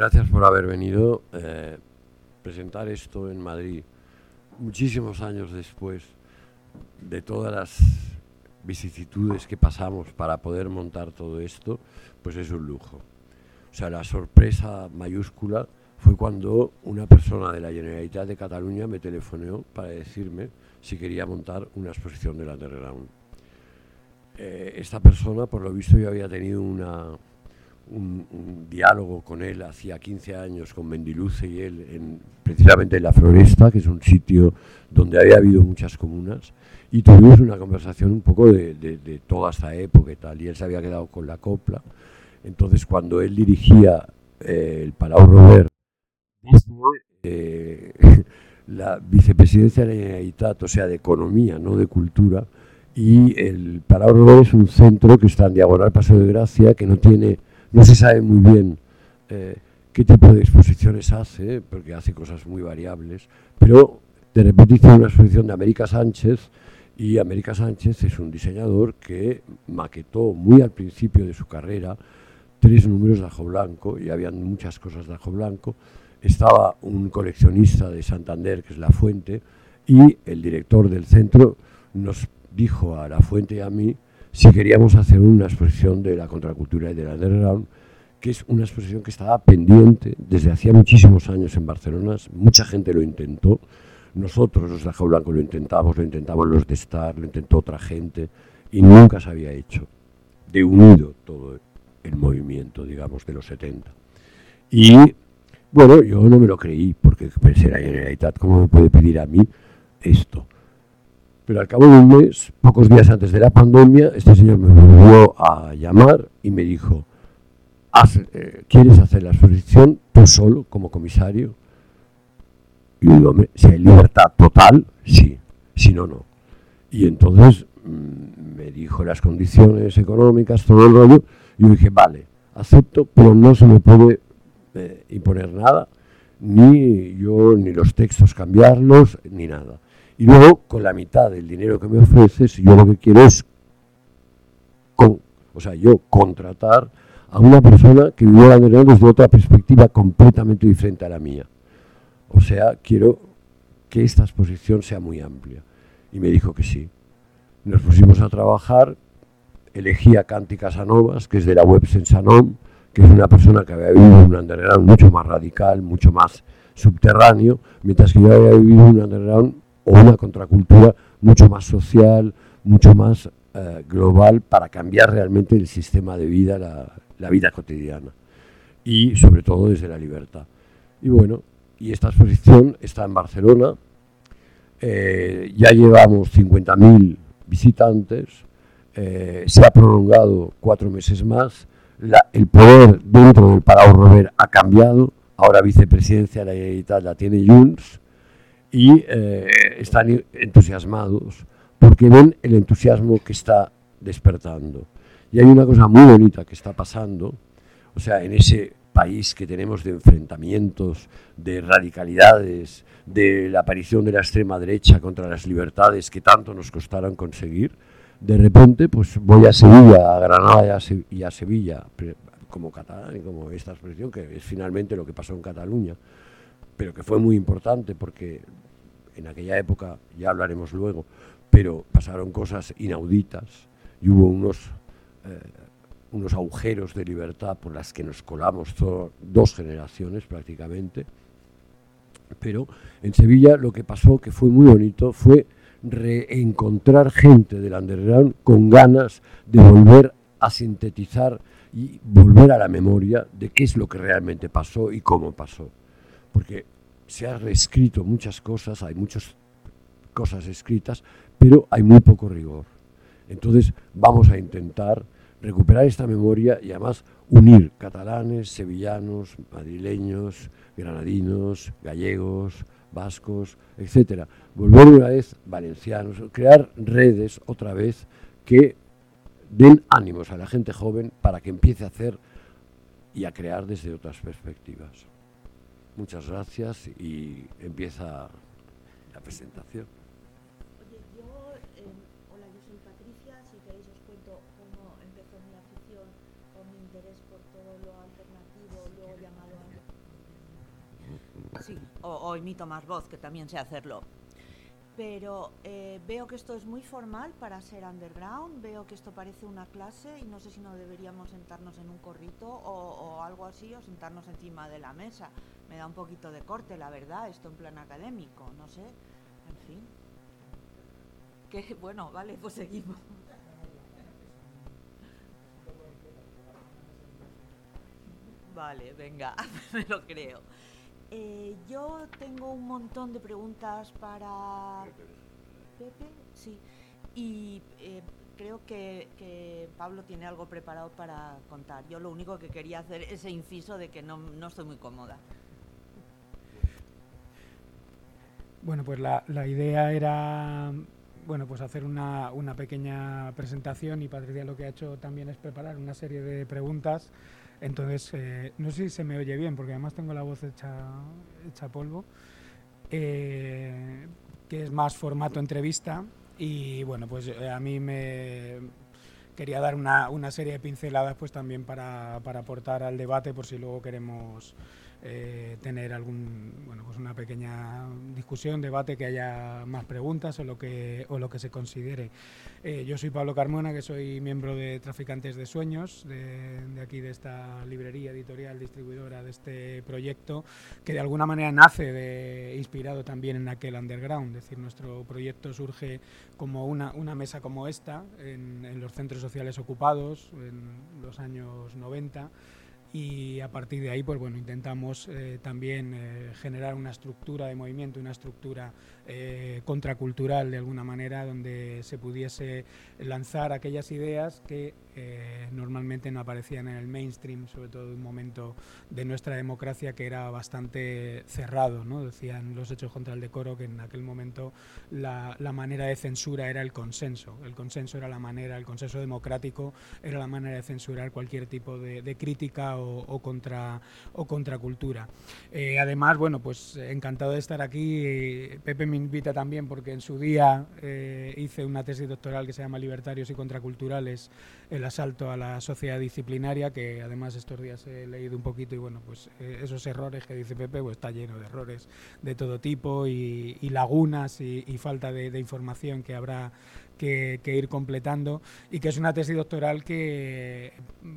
Gracias por haber venido. Eh, presentar esto en Madrid muchísimos años después de todas las vicisitudes que pasamos para poder montar todo esto, pues es un lujo. O sea, la sorpresa mayúscula fue cuando una persona de la Generalitat de Cataluña me telefoneó para decirme si quería montar una exposición del underground. Eh, esta persona, por lo visto, yo había tenido una, un, diálogo con él hacía 15 años, con Mendiluce y él, en, precisamente en La Floresta, que es un sitio donde había habido muchas comunas, y tuvimos una conversación un poco de, de, toda esta época y tal, y él se había quedado con la copla. Entonces, cuando él dirigía eh, el Palau Robert, eh, la vicepresidencia de la Generalitat, o sea, de economía, no de cultura, y el Palau Robert es un centro que está en diagonal Paso de Gracia, que no tiene no se sabe muy bien eh, qué tipo de exposiciones hace, porque hace cosas muy variables, pero de repente hizo una exposición de América Sánchez y América Sánchez es un diseñador que maquetó muy al principio de su carrera tres números de ajo blanco y habían muchas cosas de ajo blanco. Estaba un coleccionista de Santander, que es La Fuente, y el director del centro nos dijo a La Fuente y a mí si queríamos hacer una exposición de la contracultura y del underground, que es una exposición que estaba pendiente desde hacía muchísimos años en Barcelona, mucha gente lo intentó, nosotros los de Ajo Blanco lo intentamos, lo intentamos los de Star, lo intentó otra gente, y nunca se había hecho, de unido todo el movimiento, digamos, de los 70. Y bueno, yo no me lo creí, porque pensé la Generalitat, ¿cómo me puede pedir a mí esto? Pero al cabo de un mes, pocos días antes de la pandemia, este señor me volvió a llamar y me dijo, eh, ¿quieres hacer la exposición tú solo como comisario? Y yo si hay libertad total, sí, si no, no. Y entonces mm, me dijo las condiciones económicas, todo el rollo, y yo dije, vale, acepto, pero no se me puede eh, imponer nada, ni yo, ni los textos cambiarlos, ni nada. Y luego, con la mitad del dinero que me ofreces, yo lo que quiero es, con, o sea, yo contratar a una persona que viviera desde otra perspectiva completamente diferente a la mía. O sea, quiero que esta exposición sea muy amplia. Y me dijo que sí. Nos pusimos a trabajar, elegí a Canti Casanovas, que es de la web Sensanom, que es una persona que había vivido un underground mucho más radical, mucho más subterráneo, mientras que yo había vivido un underground o una contracultura mucho más social, mucho más eh, global para cambiar realmente el sistema de vida, la, vida cotidiana. Y sobre todo desde la libertad. Y bueno, y esta exposición está en Barcelona, eh, ya llevamos 50.000 visitantes, eh, se ha prolongado cuatro meses más, el poder dentro del Palau Robert ha cambiado, ahora vicepresidencia de la Generalitat la tiene Junts, y eh, están entusiasmados porque ven el entusiasmo que está despertando. Y hay una cosa muy bonita que está pasando, o sea, en ese país que tenemos de enfrentamientos, de radicalidades, de la aparición de la extrema derecha contra las libertades que tanto nos costaron conseguir, de repente pues voy a Sevilla, a Granada y a Sevilla, como catalán como esta expresión, que es finalmente lo que pasó en Cataluña pero que fue muy importante porque en aquella época, ya hablaremos luego, pero pasaron cosas inauditas y hubo unos, eh, unos agujeros de libertad por las que nos colamos dos generaciones prácticamente. Pero en Sevilla lo que pasó, que fue muy bonito, fue reencontrar gente del underground con ganas de volver a sintetizar y volver a la memoria de qué es lo que realmente pasó y cómo pasó porque se ha reescrito muchas cosas, hay muchas cosas escritas, pero hay muy poco rigor. Entonces vamos a intentar recuperar esta memoria y además unir catalanes, sevillanos, madrileños, granadinos, gallegos, vascos, etcétera. Volver una vez valencianos, crear redes otra vez que den ánimos a la gente joven para que empiece a hacer y a crear desde otras perspectivas. Muchas gracias y empieza la presentación. Oye, yo, eh, hola, yo soy Patricia, si queréis os cuento cómo empezó mi afición o mi interés por todo lo alternativo, luego llamado Sí, o, o imito más voz, que también sé hacerlo. Pero eh, veo que esto es muy formal para ser underground, veo que esto parece una clase y no sé si no deberíamos sentarnos en un corrito o, o algo así o sentarnos encima de la mesa. Me da un poquito de corte, la verdad, esto en plan académico, no sé. En fin. Que bueno, vale, pues seguimos. Vale, venga, me lo creo. Eh, yo tengo un montón de preguntas para Pepe, sí, y eh, creo que, Pablo tiene algo preparado para contar. Yo lo único que quería hacer es ese inciso de que no, no estoy muy cómoda. Bueno, pues la, la idea era bueno, pues hacer una, una pequeña presentación y Patricia lo que ha hecho también es preparar una serie de preguntas entonces, eh, no sé si se me oye bien, porque además tengo la voz hecha, hecha polvo, eh, que es más formato entrevista. Y bueno, pues eh, a mí me quería dar una, una serie de pinceladas pues también para, para aportar al debate por si luego queremos eh, tener algún, pues pequeña discusión, debate, que haya más preguntas o lo que, o lo que se considere. Eh, yo soy Pablo Carmona, que soy miembro de Traficantes de Sueños, de, aquí de esta librería editorial distribuidora de este proyecto, que de alguna manera nace inspirado también en aquel underground. Es decir, nuestro proyecto surge como una, una mesa como esta en, en los centros sociales ocupados en los años 90 y a partir de ahí pues bueno intentamos eh, también eh, generar una estructura de movimiento una estructura eh, contracultural de alguna manera donde se pudiese lanzar aquellas ideas que normalmente no aparecían en el mainstream sobre todo en un momento de nuestra democracia que era bastante cerrado ¿no? decían los hechos contra el decoro que en aquel momento la, la manera de censura era el consenso el consenso era la manera el consenso democrático era la manera de censurar cualquier tipo de, de crítica o, contra, o contracultura. Eh, además, bueno, pues encantado de estar aquí. Pepe me invita también porque en su día eh, hice una tesis doctoral que se llama Libertarios y Contraculturales, el asalto a la sociedad disciplinaria, que además estos días he leído un poquito y bueno, pues eh, esos errores que dice Pepe, pues está lleno de errores de todo tipo y, lagunas y, falta de, información que habrá que, ir completando y que es una tesis doctoral que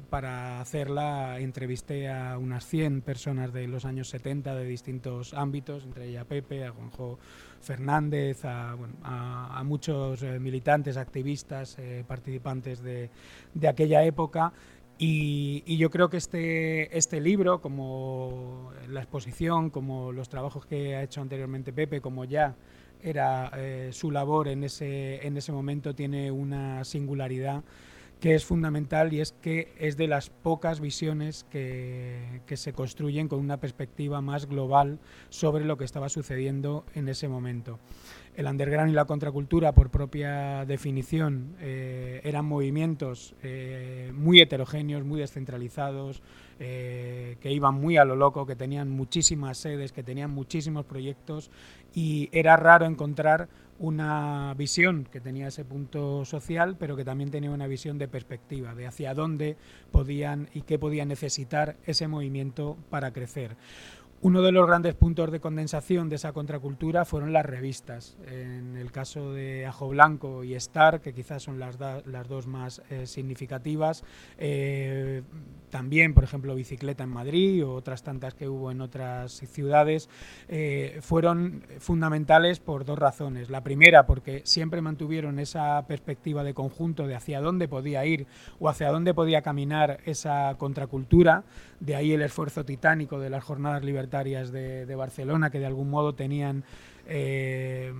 para hacerla entrevisté a unas 100 personas de los años 70 de distintos ámbitos, entre ellas Pepe, a Juanjo Fernández, a, bueno, a, muchos eh, militantes, activistas, eh, participantes de, aquella época. Y, y, yo creo que este, este libro, como la exposición, como los trabajos que ha hecho anteriormente Pepe, como ya era eh, su labor en ese, en ese momento tiene una singularidad que es fundamental y es que es de las pocas visiones que, que, se construyen con una perspectiva más global sobre lo que estaba sucediendo en ese momento. El underground y la contracultura, por propia definición, eh, eran movimientos eh, muy heterogéneos, muy descentralizados, eh, que iban muy a lo loco, que tenían muchísimas sedes, que tenían muchísimos proyectos y era raro encontrar una visión que tenía ese punto social, pero que también tenía una visión de perspectiva, de hacia dónde podían y qué podía necesitar ese movimiento para crecer. Uno de los grandes puntos de condensación de esa contracultura fueron las revistas. En el caso de Ajo Blanco y Star, que quizás son las, dos más eh, significativas, eh, también, por ejemplo, Bicicleta en Madrid o otras tantas que hubo en otras ciudades, eh, fueron fundamentales por dos razones. La primera, porque siempre mantuvieron esa perspectiva de conjunto de hacia dónde podía ir o hacia dónde podía caminar esa contracultura, de ahí el esfuerzo titánico de las jornadas libertarias de, Barcelona, que de algún modo tenían, eh,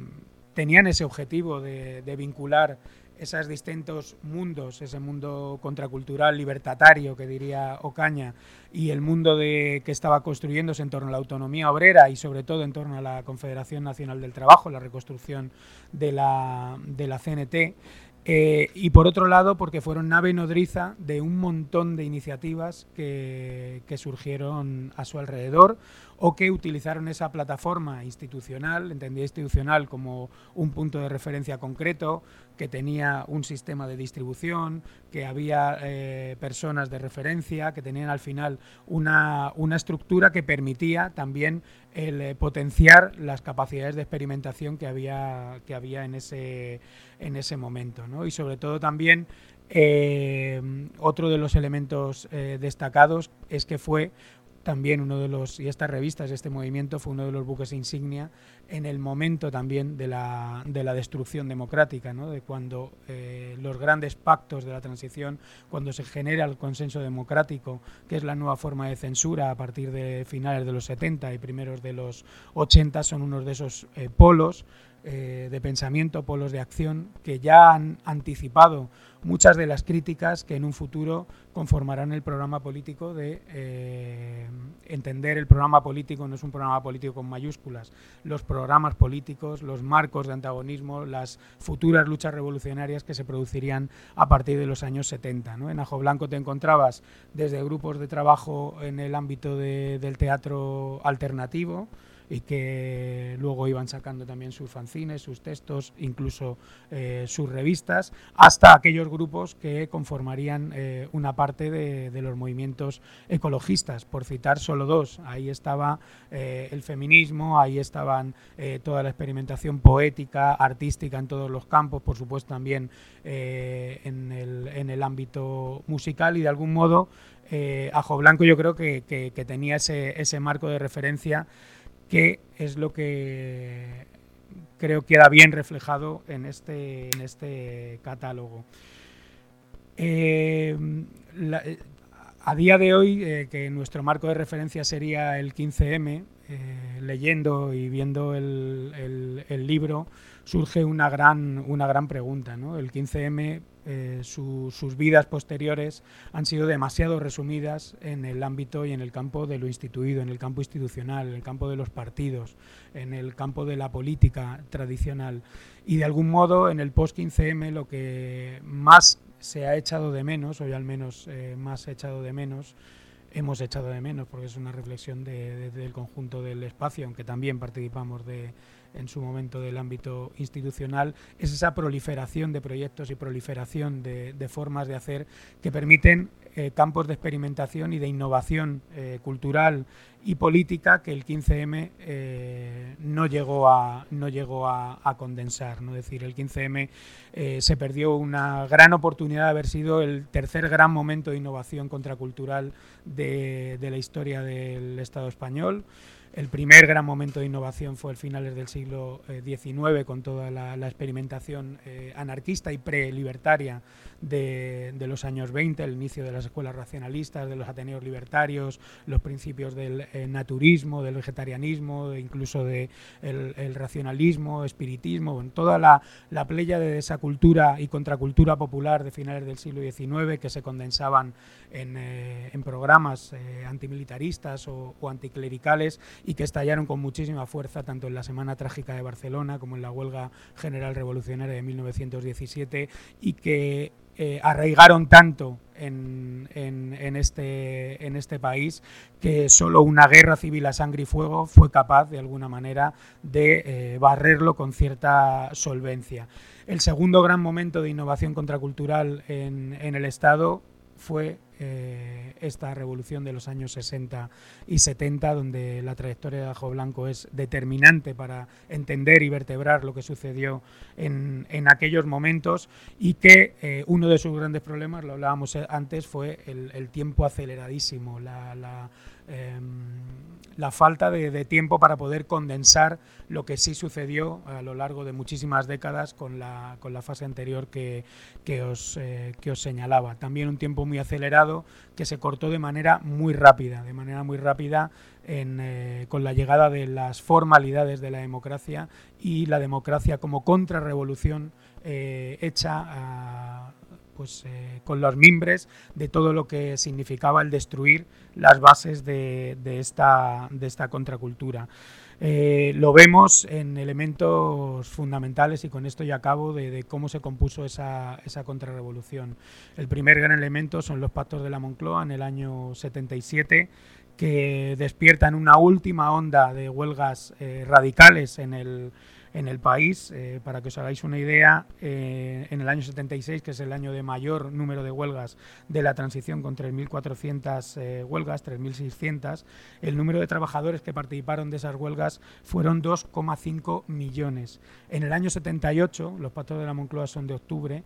tenían ese objetivo de, de vincular esos distintos mundos, ese mundo contracultural libertatario que diría Ocaña y el mundo de, que estaba construyéndose en torno a la autonomía obrera y sobre todo en torno a la Confederación Nacional del Trabajo, la reconstrucción de la, de la CNT, Eh, y por otro lado, porque fueron nave nodriza de un montón de iniciativas que, que surgieron a su alrededor o que utilizaron esa plataforma institucional, entendía institucional como un punto de referencia concreto, que tenía un sistema de distribución, que había eh, personas de referencia, que tenían al final una, una estructura que permitía también el eh, potenciar las capacidades de experimentación que había, que había en, ese, en ese momento. ¿no? Y sobre todo también eh, otro de los elementos destacados es que fue también uno de los, y estas revistas, este movimiento fue uno de los buques insignia en el momento también de la, de la destrucción democrática, ¿no? de cuando eh, los grandes pactos de la transición, cuando se genera el consenso democrático, que es la nueva forma de censura a partir de finales de los 70 y primeros de los 80, son unos de esos eh, polos eh, de pensamiento, polos de acción, que ya han anticipado muchas de las críticas que en un futuro conformarán el programa político de eh, entender el programa político no es un programa político con mayúsculas, los programas políticos, los marcos de antagonismo, las futuras luchas revolucionarias que se producirían a partir de los años 70. En Ajo Blanco te encontrabas desde grupos de trabajo en el ámbito del teatro alternativo, y que luego iban sacando también sus fanzines, sus textos, incluso eh, sus revistas, hasta aquellos grupos que conformarían eh, una parte de, los movimientos ecologistas, por citar solo dos. Ahí estaba eh, el feminismo, ahí estaban toda la experimentación poética, artística en todos los campos, por supuesto también en el, ámbito musical y de algún modo Ajo Blanco yo creo que, tenía ese marco de referencia que es lo que creo queda bien reflejado en este, en este catálogo. Eh, a día de hoy, eh, que nuestro marco de referencia sería el 15M, eh, leyendo y viendo el, el, libro, surge una gran, una gran pregunta. ¿no? El 15M eh, sus vidas posteriores han sido demasiado resumidas en el ámbito y en el campo de lo instituido, en el campo institucional, en el campo de los partidos, en el campo de la política tradicional. Y de algún modo en el post-15M lo que más se ha echado de menos, o al menos eh, más echado de menos, hemos echado de menos, porque es una reflexión del conjunto del espacio, aunque también participamos de, en su momento del ámbito institucional, es esa proliferación de proyectos y proliferación de, formas de hacer que permiten eh, campos de experimentación y de innovación eh, cultural y política que el 15M eh, no llegó a no llegó a, condensar no decir el 15M se perdió una gran oportunidad de haber sido el tercer gran momento de innovación contracultural de, de la historia del Estado español el primer gran momento de innovación fue el finales del siglo XIX, eh, con toda la, experimentación eh, anarquista y pre-libertaria de, los años 20, el inicio de las escuelas racionalistas, de los ateneos libertarios, los principios del eh, naturismo, del vegetarianismo, incluso del de el racionalismo, espiritismo, toda la, la playa de esa cultura y contracultura popular de finales del siglo XIX que se condensaban en, en programas antimilitaristas o, o anticlericales y que estallaron con muchísima fuerza tanto en la Semana Trágica de Barcelona como en la huelga general revolucionaria de 1917 y que eh, arraigaron tanto en, en, este, en este país que solo una guerra civil a sangre y fuego fue capaz de alguna manera de eh, barrerlo con cierta solvencia. El segundo gran momento de innovación contracultural en, en el Estado fue eh, esta revolución de los años 60 y 70, donde la trayectoria de Ajo Blanco es determinante para entender y vertebrar lo que sucedió en, aquellos momentos y que eh, uno de sus grandes problemas, lo hablábamos antes, fue el, tiempo aceleradísimo, la, em, la falta de, tiempo para poder condensar lo que sí sucedió a lo largo de muchísimas décadas con la, con la fase anterior que, que, os, eh, que os señalaba. También un tiempo muy acelerado que se cortó de manera muy rápida, de manera muy rápida eh, con la llegada de las formalidades de la democracia y la democracia como contrarrevolución eh, hecha pues, eh, con los mimbres de todo lo que significaba el destruir las bases de, esta, de esta contracultura. Eh, lo vemos en elementos fundamentales y con esto ya acabo de, cómo se compuso esa, esa, contrarrevolución. El primer gran elemento son los pactos de la Moncloa en el año 77 que despiertan una última onda de huelgas eh, radicales en el, en el país. Eh, para que os hagáis una idea, eh, en el año 76, que es el año de mayor número de huelgas de la transición, con 3.400 eh, huelgas, 3.600, el número de trabajadores que participaron de esas huelgas fueron 2,5 millones. En el año 78, los pactos de la Moncloa son de octubre,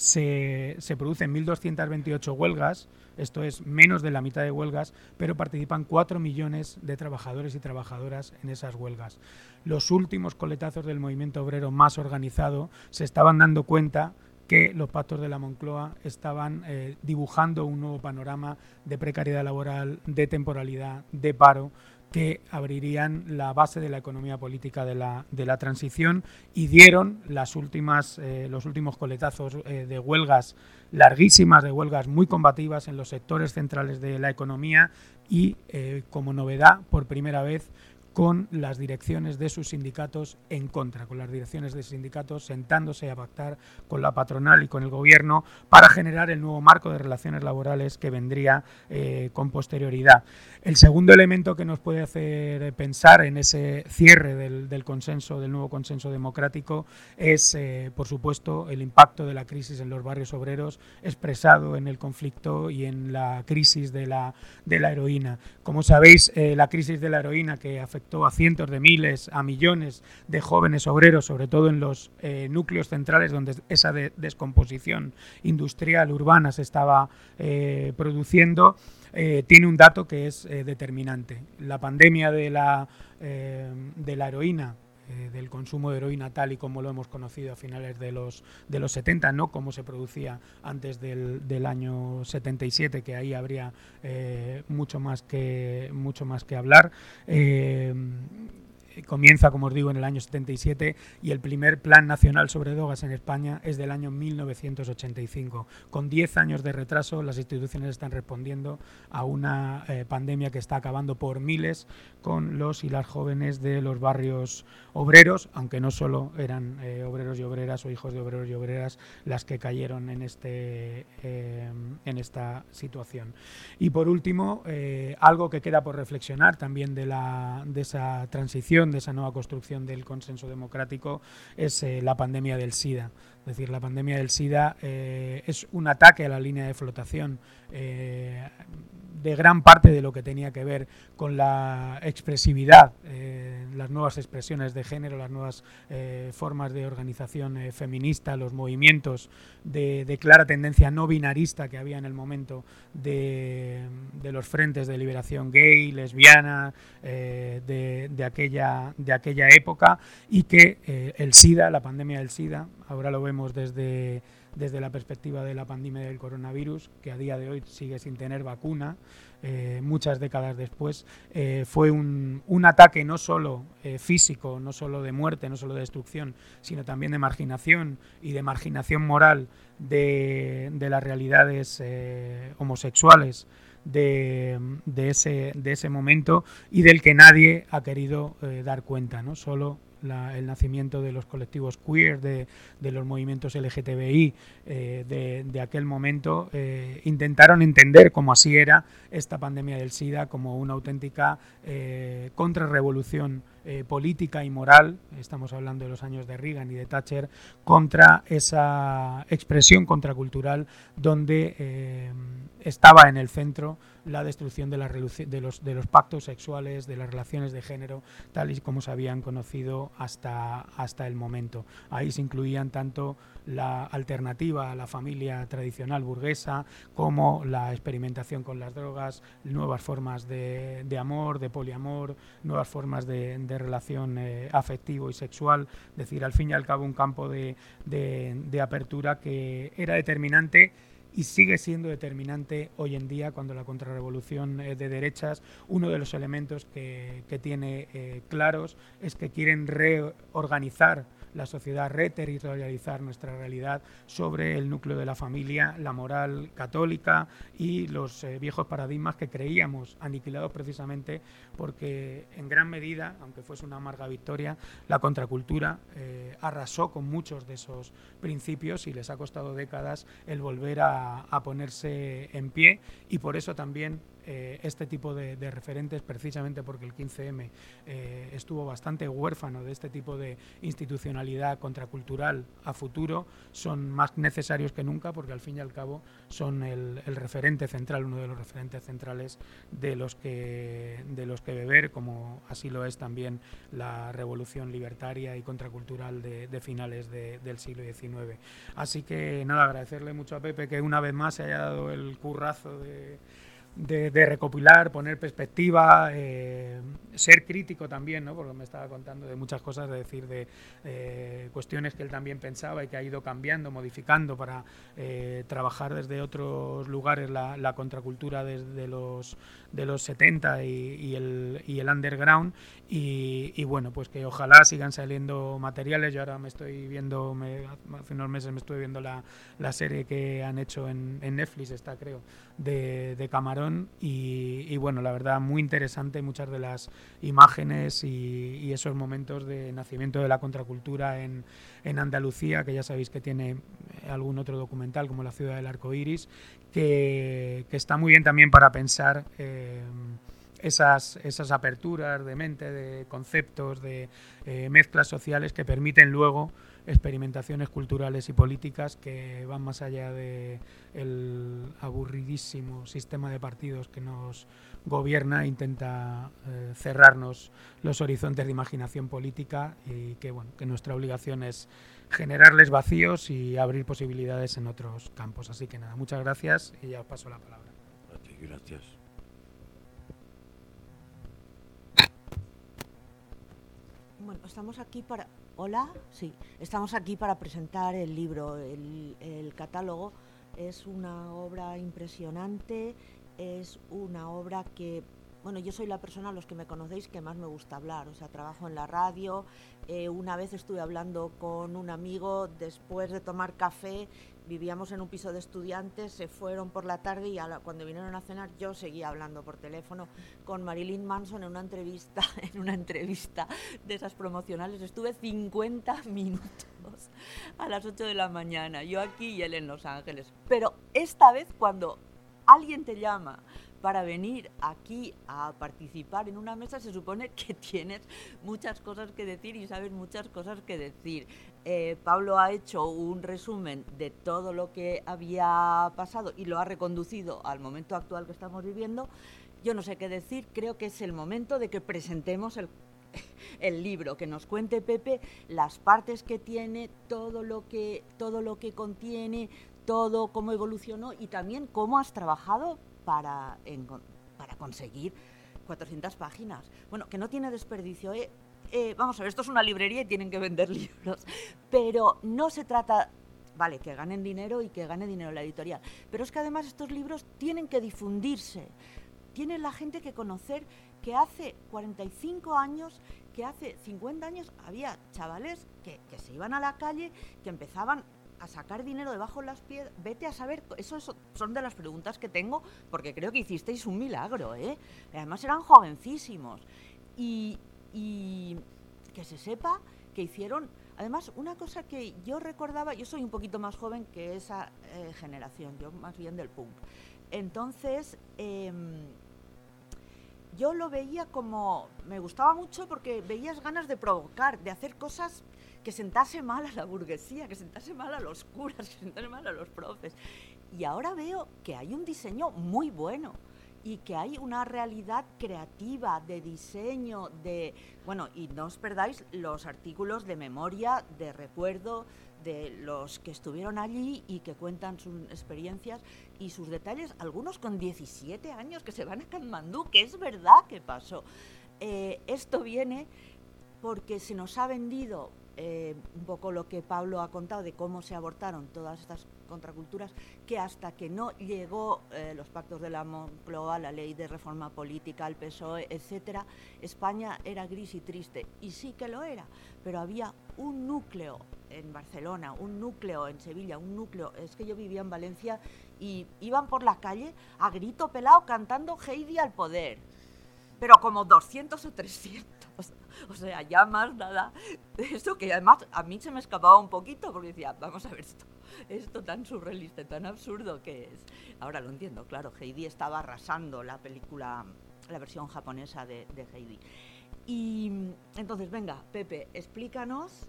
se, se producen 1.228 huelgas, esto es menos de la mitad de huelgas, pero participan 4 millones de trabajadores y trabajadoras en esas huelgas. Los últimos coletazos del movimiento obrero más organizado se estaban dando cuenta que los pactos de la Moncloa estaban eh, dibujando un nuevo panorama de precariedad laboral, de temporalidad, de paro, que abrirían la base de la economía política de la, de la transición y dieron las últimas, eh, los últimos coletazos eh, de huelgas larguísimas, de huelgas muy combativas en los sectores centrales de la economía y, eh, como novedad, por primera vez, con las direcciones de sus sindicatos en contra, con las direcciones de sindicatos sentándose a pactar con la patronal y con el gobierno para generar el nuevo marco de relaciones laborales que vendría eh, con posterioridad. El segundo elemento que nos puede hacer pensar en ese cierre del, consenso, del nuevo consenso democrático, es, eh, por supuesto, el impacto de la crisis en los barrios obreros expresado en el conflicto y en la crisis de la, de la heroína. Como sabéis, eh, la crisis de la heroína que afecta a cientos de miles, a millones de jóvenes obreros, sobre todo en los eh, núcleos centrales donde esa descomposición industrial urbana se estaba eh, produciendo, eh, tiene un dato que es determinante. La pandemia de la, de la heroína del consumo de heroína tal y como lo hemos conocido a finales de los, de los 70, no como se producía antes del, del año 77, que ahí habría mucho, más que, mucho más que hablar. Eh, comienza, como os digo, en el año 77 y el primer Plan Nacional sobre Drogas en España es del año 1985. Con 10 años de retraso, las instituciones están respondiendo a una eh, pandemia que está acabando por miles con los y las jóvenes de los barrios obreros, aunque no solo eran eh, obreros y obreras o hijos de obreros y obreras las que cayeron en, este, en esta situación. Y por último, algo que queda por reflexionar también de, la, de esa transición de esa nueva construcción del consenso democrático es eh, la pandemia del SIDA. Es decir, la pandemia del SIDA eh, es un ataque a la línea de flotación eh, de gran parte de lo que tenía que ver con la expresividad, eh, las nuevas expresiones de género, las nuevas eh, formas de organización feminista, los movimientos de, clara tendencia no binarista que había en el momento de, los frentes de liberación gay, lesbiana, de, aquella, de aquella época y que el SIDA, la pandemia del SIDA, ahora lo vemos desde desde la perspectiva de la pandemia del coronavirus, que a día de hoy sigue sin tener vacuna, eh, muchas décadas después, eh, fue un, ataque no solo eh, físico, no solo de muerte, no solo de destrucción, sino también de marginación y de marginación moral de, las realidades homosexuales. De, ese, de ese momento y del que nadie ha querido dar cuenta, ¿no? solo el nacimiento de los colectivos queer, de, los movimientos LGTBI eh, de, aquel momento, eh, intentaron entender como así era esta pandemia del SIDA como una auténtica eh, contrarrevolución eh, política y moral, estamos hablando de los años de Reagan y de Thatcher, contra esa expresión contracultural donde estaba en el centro la destrucción de, de, los, de los pactos sexuales, de las relaciones de género, tal y como se habían conocido hasta, hasta el momento. Ahí se incluían tanto la alternativa a la familia tradicional burguesa como la experimentación con las drogas, nuevas formas de, amor, de poliamor, nuevas formas de, relación eh, afectivo y sexual, es decir, al fin y al cabo un campo de, de apertura que era determinante y sigue siendo determinante hoy en día cuando la contrarrevolución de derechas, uno de los elementos que, tiene eh, claros es que quieren reorganizar la sociedad, reterritorializar nuestra realidad sobre el núcleo de la familia, la moral católica y los eh, viejos paradigmas que creíamos aniquilados precisamente porque en gran medida, aunque fuese una amarga victoria, la contracultura eh, arrasó con muchos de esos principios y les ha costado décadas el volver a, a ponerse en pie y por eso también eh, este tipo de, referentes, precisamente porque el 15M eh, estuvo bastante huérfano de este tipo de institucionalidad contracultural a futuro, son más necesarios que nunca porque al fin y al cabo son el, referente central, uno de los referentes centrales de los que de los que beber, como así lo es también la revolución libertaria y contracultural de, finales del siglo XIX. Así que nada, agradecerle mucho a Pepe que una vez más se haya dado el currazo de de, recopilar, poner perspectiva, eh, ser crítico también, ¿no? porque me estaba contando de muchas cosas, de decir, de eh, cuestiones que él también pensaba y que ha ido cambiando, modificando para eh, trabajar desde otros lugares la, contracultura desde los, de los 70 y, el, y el underground. Y, bueno, pues que ojalá sigan saliendo materiales. Yo ahora me estoy viendo, hace unos meses me estuve viendo la, la serie que han hecho en, en Netflix, está creo, de, de Camarón. Y, bueno, la verdad, muy interesante muchas de las imágenes y, esos momentos de nacimiento de la contracultura en, en, Andalucía, que ya sabéis que tiene algún otro documental como La ciudad del arco iris, que, que está muy bien también para pensar. Eh, esas, esas aperturas de mente, de conceptos, de eh, mezclas sociales que permiten luego experimentaciones culturales y políticas que van más allá del el aburridísimo sistema de partidos que nos gobierna e intenta eh, cerrarnos los horizontes de imaginación política y que bueno que nuestra obligación es generarles vacíos y abrir posibilidades en otros campos. Así que nada muchas gracias y ya os paso la palabra. Gracias. Bueno estamos aquí para Hola, sí, estamos aquí para presentar el libro, el, catálogo. Es una obra impresionante, es una obra que bueno, yo soy la persona, los que me conocéis, que más me gusta hablar. O sea, trabajo en la radio. Eh, una vez estuve hablando con un amigo después de tomar café vivíamos en un piso de estudiantes, se fueron por la tarde y cuando vinieron a cenar yo seguía hablando por teléfono con Marilyn Manson en una entrevista, en una entrevista de esas promocionales. Estuve 50 minutos a las 8 de la mañana, yo aquí y él en Los Ángeles. Pero esta vez cuando alguien te llama para venir aquí a participar en una mesa se supone que tienes muchas cosas que decir y sabes muchas cosas que decir. Eh, Pablo ha hecho un resumen de todo lo que había pasado y lo ha reconducido al momento actual que estamos viviendo. Yo no sé qué decir, creo que es el momento de que presentemos el, libro, que nos cuente Pepe las partes que tiene, todo lo que, todo lo que contiene, todo cómo evolucionó y también cómo has trabajado para, para conseguir 400 páginas. Bueno, que no tiene desperdicio. ¿eh? Eh, vamos a ver, esto es una librería y tienen que vender libros, pero no se trata vale, que ganen dinero y que gane dinero la editorial. Pero es que además estos libros tienen que difundirse. Tiene la gente que conocer que hace 45 años, que hace 50 años había chavales que, se iban a la calle, que empezaban a sacar dinero debajo de las piedras. Vete a saber, eso son de las preguntas que tengo, porque creo que hicisteis un milagro, ¿eh? Además eran jovencísimos. Y, que se sepa que hicieron, además, una cosa que yo recordaba, yo soy un poquito más joven que esa eh, generación, yo más bien del punk. Entonces, em, yo lo veía como, me gustaba mucho porque veías ganas de provocar, de hacer cosas que sentase mal a la burguesía, que sentase mal a los curas, que sentase mal a los profes. Y ahora veo que hay un diseño muy bueno y que hay una realidad creativa de diseño, de bueno, y no os perdáis los artículos de memoria, de recuerdo de los que estuvieron allí y que cuentan sus experiencias y sus detalles, algunos con 17 años que se van a Kanmandú, que es verdad que pasó. Eh, esto viene porque se nos ha vendido eh, un poco lo que Pablo ha contado de cómo se abortaron todas estas contraculturas, que hasta que no llegó eh, los pactos de la Moncloa, la ley de reforma política, el PSOE, etcétera, España era gris y triste. Y sí que lo era, pero había un núcleo en Barcelona, un núcleo en Sevilla, un núcleo. Es que yo vivía en Valencia y iban por la calle a grito pelado cantando Heidi al poder. Pero como 200 o 300. O sea, ya más nada. Esto que además a mí se me escapaba un poquito porque decía, vamos a ver esto, esto tan surrealista, tan absurdo que es. Ahora lo entiendo, claro, Heidi estaba arrasando la película, la versión japonesa de, Heidi. Y entonces, venga, Pepe, explícanos.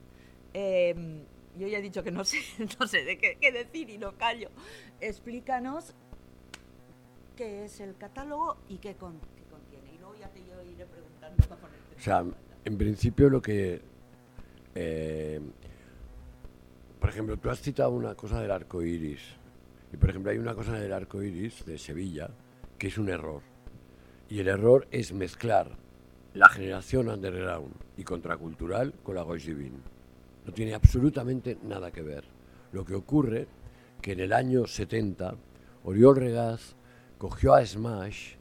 Em, yo ya he dicho que no sé, no sé de qué, decir y no callo. Explícanos qué es el catálogo y qué, contiene. Y luego ya te iré preguntando para ponerte. O sea, en principio lo que... Eh, por ejemplo, tú has citado una cosa del arco iris. Y por ejemplo, hay una cosa del arco iris de Sevilla que es un error. Y el error es mezclar la generación underground y contracultural con la Goy Divine. No tiene absolutamente nada que ver. Lo que ocurre que en el año 70 Oriol Regaz cogió a Smash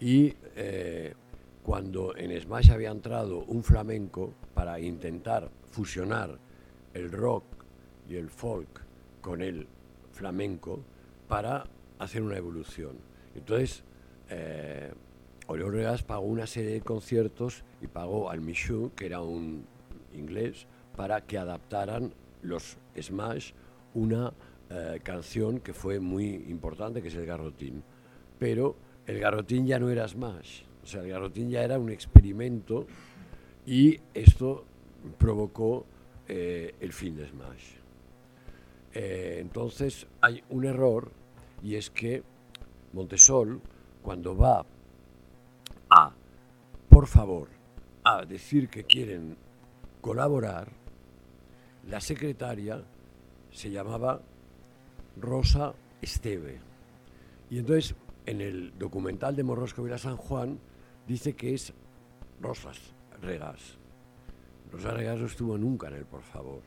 y eh, cuando en Smash había entrado un flamenco para intentar fusionar el rock y el folk con el flamenco para hacer una evolución. Entonces, eh, Oriol pagó una serie de conciertos y pagó al Michu, que era un inglés, para que adaptaran los Smash una eh, canción que fue muy importante, que es el garrotín. Pero el garrotín ya no era Smash, o sea, el garrotín ya era un experimento y esto provocó eh, el fin de Smash. Eh, entonces hay un error y es que Montesol, cuando va a, por favor, a decir que quieren colaborar, la secretaria se llamaba Rosa Esteve. Y entonces en el documental de Morrosco Vila San Juan dice que es Rosas Regas. Rosa Regas no estuvo nunca en el Por favor.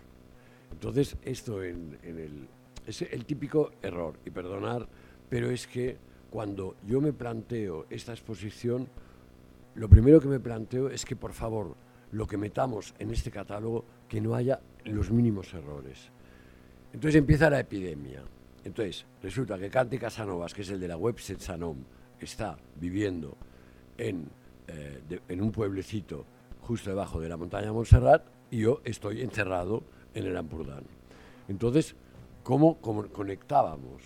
Entonces, esto en, el, es el típico error, y perdonar, pero es que cuando yo me planteo esta exposición, lo primero que me planteo es que, por favor, lo que metamos en este catálogo, que no haya los mínimos errores. Entonces empieza la epidemia. Entonces, resulta que Cante Casanovas, que es el de la web Setsanom, está viviendo en, eh, en un pueblecito justo debajo de la montaña Montserrat y yo estoy encerrado en el Ampurdán. Entonces, ¿cómo, conectábamos?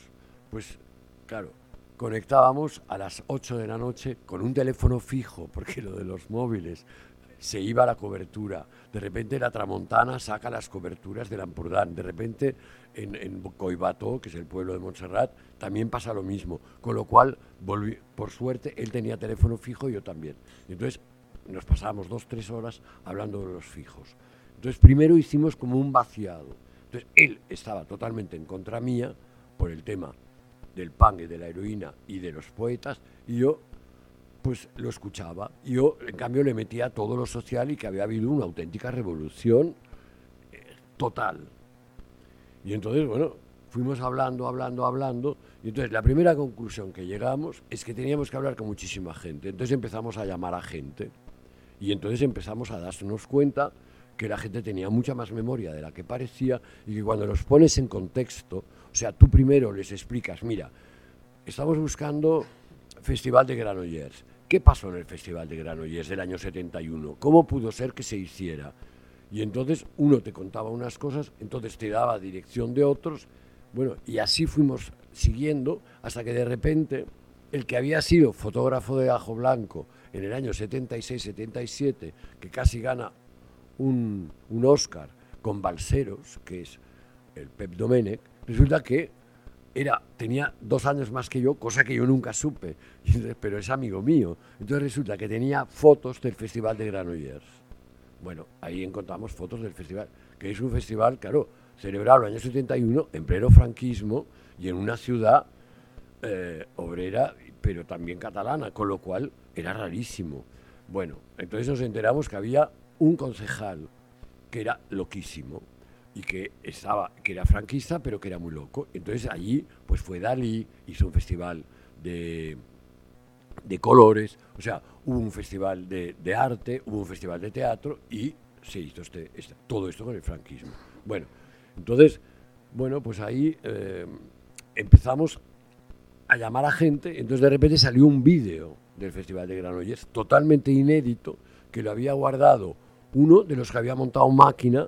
Pues, claro, conectábamos a las 8 de la noche con un teléfono fijo, porque lo de los móviles se iba a la cobertura. De repente la Tramontana saca las coberturas del Ampurdán. De repente en, Coibato, que es el pueblo de Montserrat, también pasa lo mismo. Con lo cual, por suerte, él tenía teléfono fijo y yo también. Entonces nos pasábamos dos, tres horas hablando de los fijos. Entonces primero hicimos como un vaciado. Entonces él estaba totalmente en contra mía por el tema del y de la heroína y de los poetas y yo pues lo escuchaba. Yo en cambio le metía todo lo social y que había habido una auténtica revolución eh, total. Y entonces, bueno, fuimos hablando, hablando, hablando. Y entonces la primera conclusión que llegamos es que teníamos que hablar con muchísima gente. Entonces empezamos a llamar a gente. Y entonces empezamos a darnos cuenta que la gente tenía mucha más memoria de la que parecía y que cuando los pones en contexto, o sea, tú primero les explicas, mira, estamos buscando Festival de Granollers. ¿Qué pasó en el Festival de Granollers del año 71? ¿Cómo pudo ser que se hiciera? Y entonces uno te contaba unas cosas, entonces te daba dirección de otros, bueno, y así fuimos siguiendo hasta que de repente el que había sido fotógrafo de Ajo Blanco en el año 76-77, que casi gana un, Oscar con Balseros, que es el Pep Domenech, resulta que era, tenía dos años más que yo, cosa que yo nunca supe, pero es amigo mío. Entonces resulta que tenía fotos del Festival de Granollers. Bueno, ahí encontramos fotos del festival, que es un festival, claro, celebrado en el año 71, en pleno franquismo y en una ciudad eh, obrera, pero también catalana, con lo cual era rarísimo. Bueno, entonces nos enteramos que había un concejal que era loquísimo y que estaba que era franquista pero que era muy loco entonces allí pues fue Dalí hizo un festival de de colores o sea hubo un festival de, arte hubo un festival de teatro y se hizo este, este, todo esto con el franquismo. Bueno entonces bueno pues ahí eh, empezamos a llamar a gente entonces de repente salió un vídeo del festival de Granollers totalmente inédito que lo había guardado uno de los que había montado máquina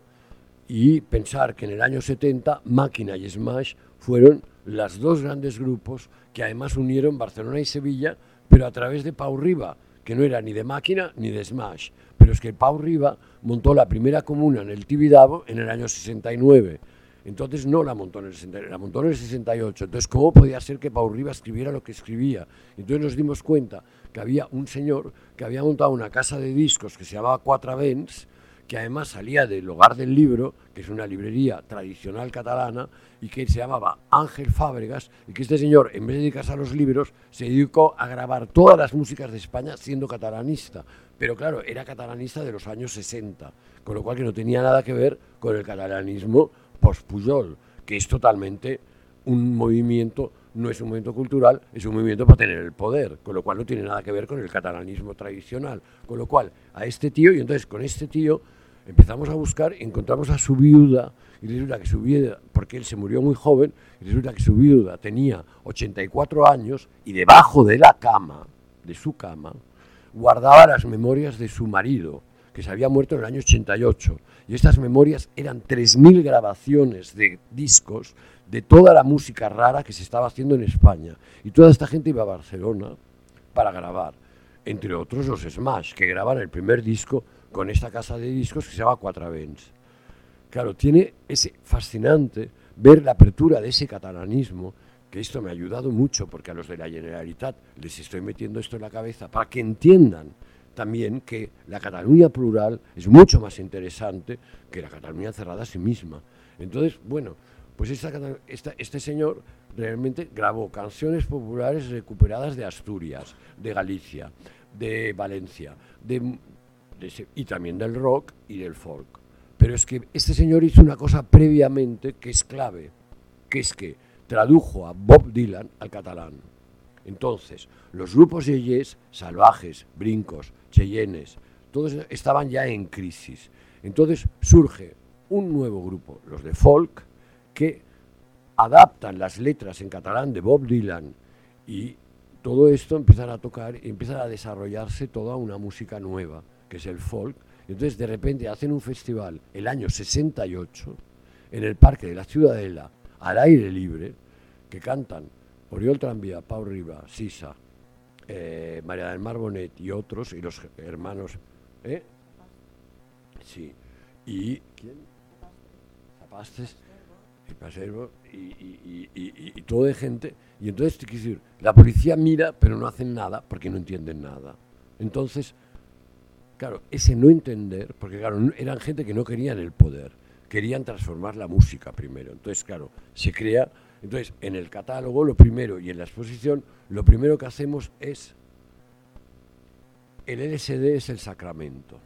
y pensar que en el año 70 Máquina y Smash fueron los dos grandes grupos que además unieron Barcelona y Sevilla, pero a través de Pau Riba, que no era ni de Máquina ni de Smash. Pero es que Pau Riba montó la primera comuna en el Tibidabo en el año 69. Entonces no la montó en el 69, la montó en el 68. Entonces, ¿cómo podía ser que Pau Riba escribiera lo que escribía? Entonces nos dimos cuenta que había un señor que había montado una casa de discos que se llamaba Cuatro Vents, que además salía del Hogar del Libro, que es una librería tradicional catalana, y que se llamaba Ángel Fábregas, y que este señor, en vez de dedicarse a los libros, se dedicó a grabar todas las músicas de España siendo catalanista. Pero claro, era catalanista de los años 60, con lo cual que no tenía nada que ver con el catalanismo post-Pujol, que es totalmente un movimiento, no es un movimiento cultural, es un movimiento para tener el poder, con lo cual no tiene nada que ver con el catalanismo tradicional. Con lo cual, a este tío, y entonces con este tío empezamos a buscar, encontramos a su viuda, y resulta que su viuda, porque él se murió muy joven, y resulta que su viuda tenía 84 años y debajo de la cama, de su cama, guardaba las memorias de su marido, que se había muerto en el año 88. Y estas memorias eran 3.000 grabaciones de discos de toda la música rara que se estaba haciendo en España. Y toda esta gente iba a Barcelona para grabar, entre otros los Smash, que graban el primer disco con esta casa de discos que se llama Cuatro Vents. Claro, tiene ese fascinante ver la apertura de ese catalanismo, que esto me ha ayudado mucho, porque a los de la Generalitat les estoy metiendo esto en la cabeza, para que entiendan también que la Cataluña plural es mucho más interesante que la Cataluña cerrada a sí misma. Entonces, bueno, pues este señor realmente grabó canciones populares recuperadas de Asturias, de Galicia, de Valencia, de y también del rock y del folk. Pero es que este señor hizo una cosa previamente que es clave, que es que tradujo a Bob Dylan al catalán. Entonces, los grupos de yes, salvajes, brincos, cheyennes, todos estaban ya en crisis. Entonces surge un nuevo grupo, los de folk, que adaptan las letras en catalán de Bob Dylan y todo esto empiezan a tocar y empieza a desarrollarse toda una música nueva que es el folk. Entonces de repente hacen un festival el año 68 en el Parque de la Ciudadela, al aire libre, que cantan Oriol Tranvía, Pau Riva, Sisa, eh, María del Mar Bonet y otros, y los hermanos... ¿eh? Sí. ¿Y quién? Zapastes Paservo y, y, y, y, todo de gente. Y entonces, decir, la policía mira, pero no hacen nada porque no entienden nada. Entonces, Claro, ese no entender, porque claro, eran gente que no querían el poder, querían transformar la música primero. Entonces, claro, se crea, entonces en el catálogo lo primero y en la exposición lo primero que hacemos es, el LSD es el sacramento.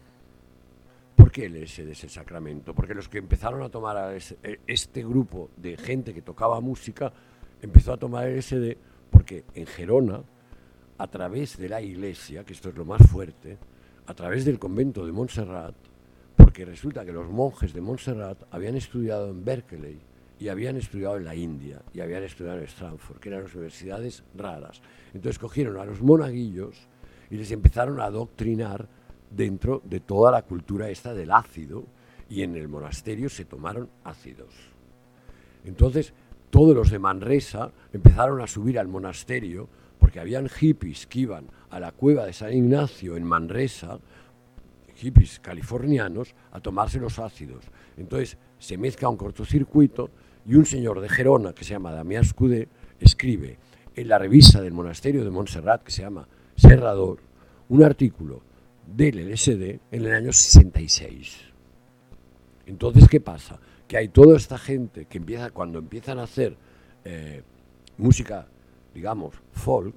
¿Por qué el LSD es el sacramento? Porque los que empezaron a tomar e, este grupo de gente que tocaba música, empezó a tomar LSD porque en Gerona, a través de la iglesia, que esto es lo más fuerte, a través del convento de Montserrat, porque resulta que los monjes de Montserrat habían estudiado en Berkeley y habían estudiado en la India y habían estudiado en Stanford, que eran universidades raras. Entonces cogieron a los monaguillos y les empezaron a adoctrinar dentro de toda la cultura esta del ácido y en el monasterio se tomaron ácidos. Entonces todos los de Manresa empezaron a subir al monasterio porque habían hippies que iban a la cueva de San Ignacio en Manresa, hippies californianos, a tomarse los ácidos. Entonces se mezcla un cortocircuito y un señor de Gerona que se llama Damián Scudé escribe en la revista del monasterio de Montserrat que se llama Serrador un artículo del LSD en el año 66. Entonces, ¿qué pasa? Que hay toda esta gente que empieza, cuando empiezan a hacer eh, música, digamos, folk,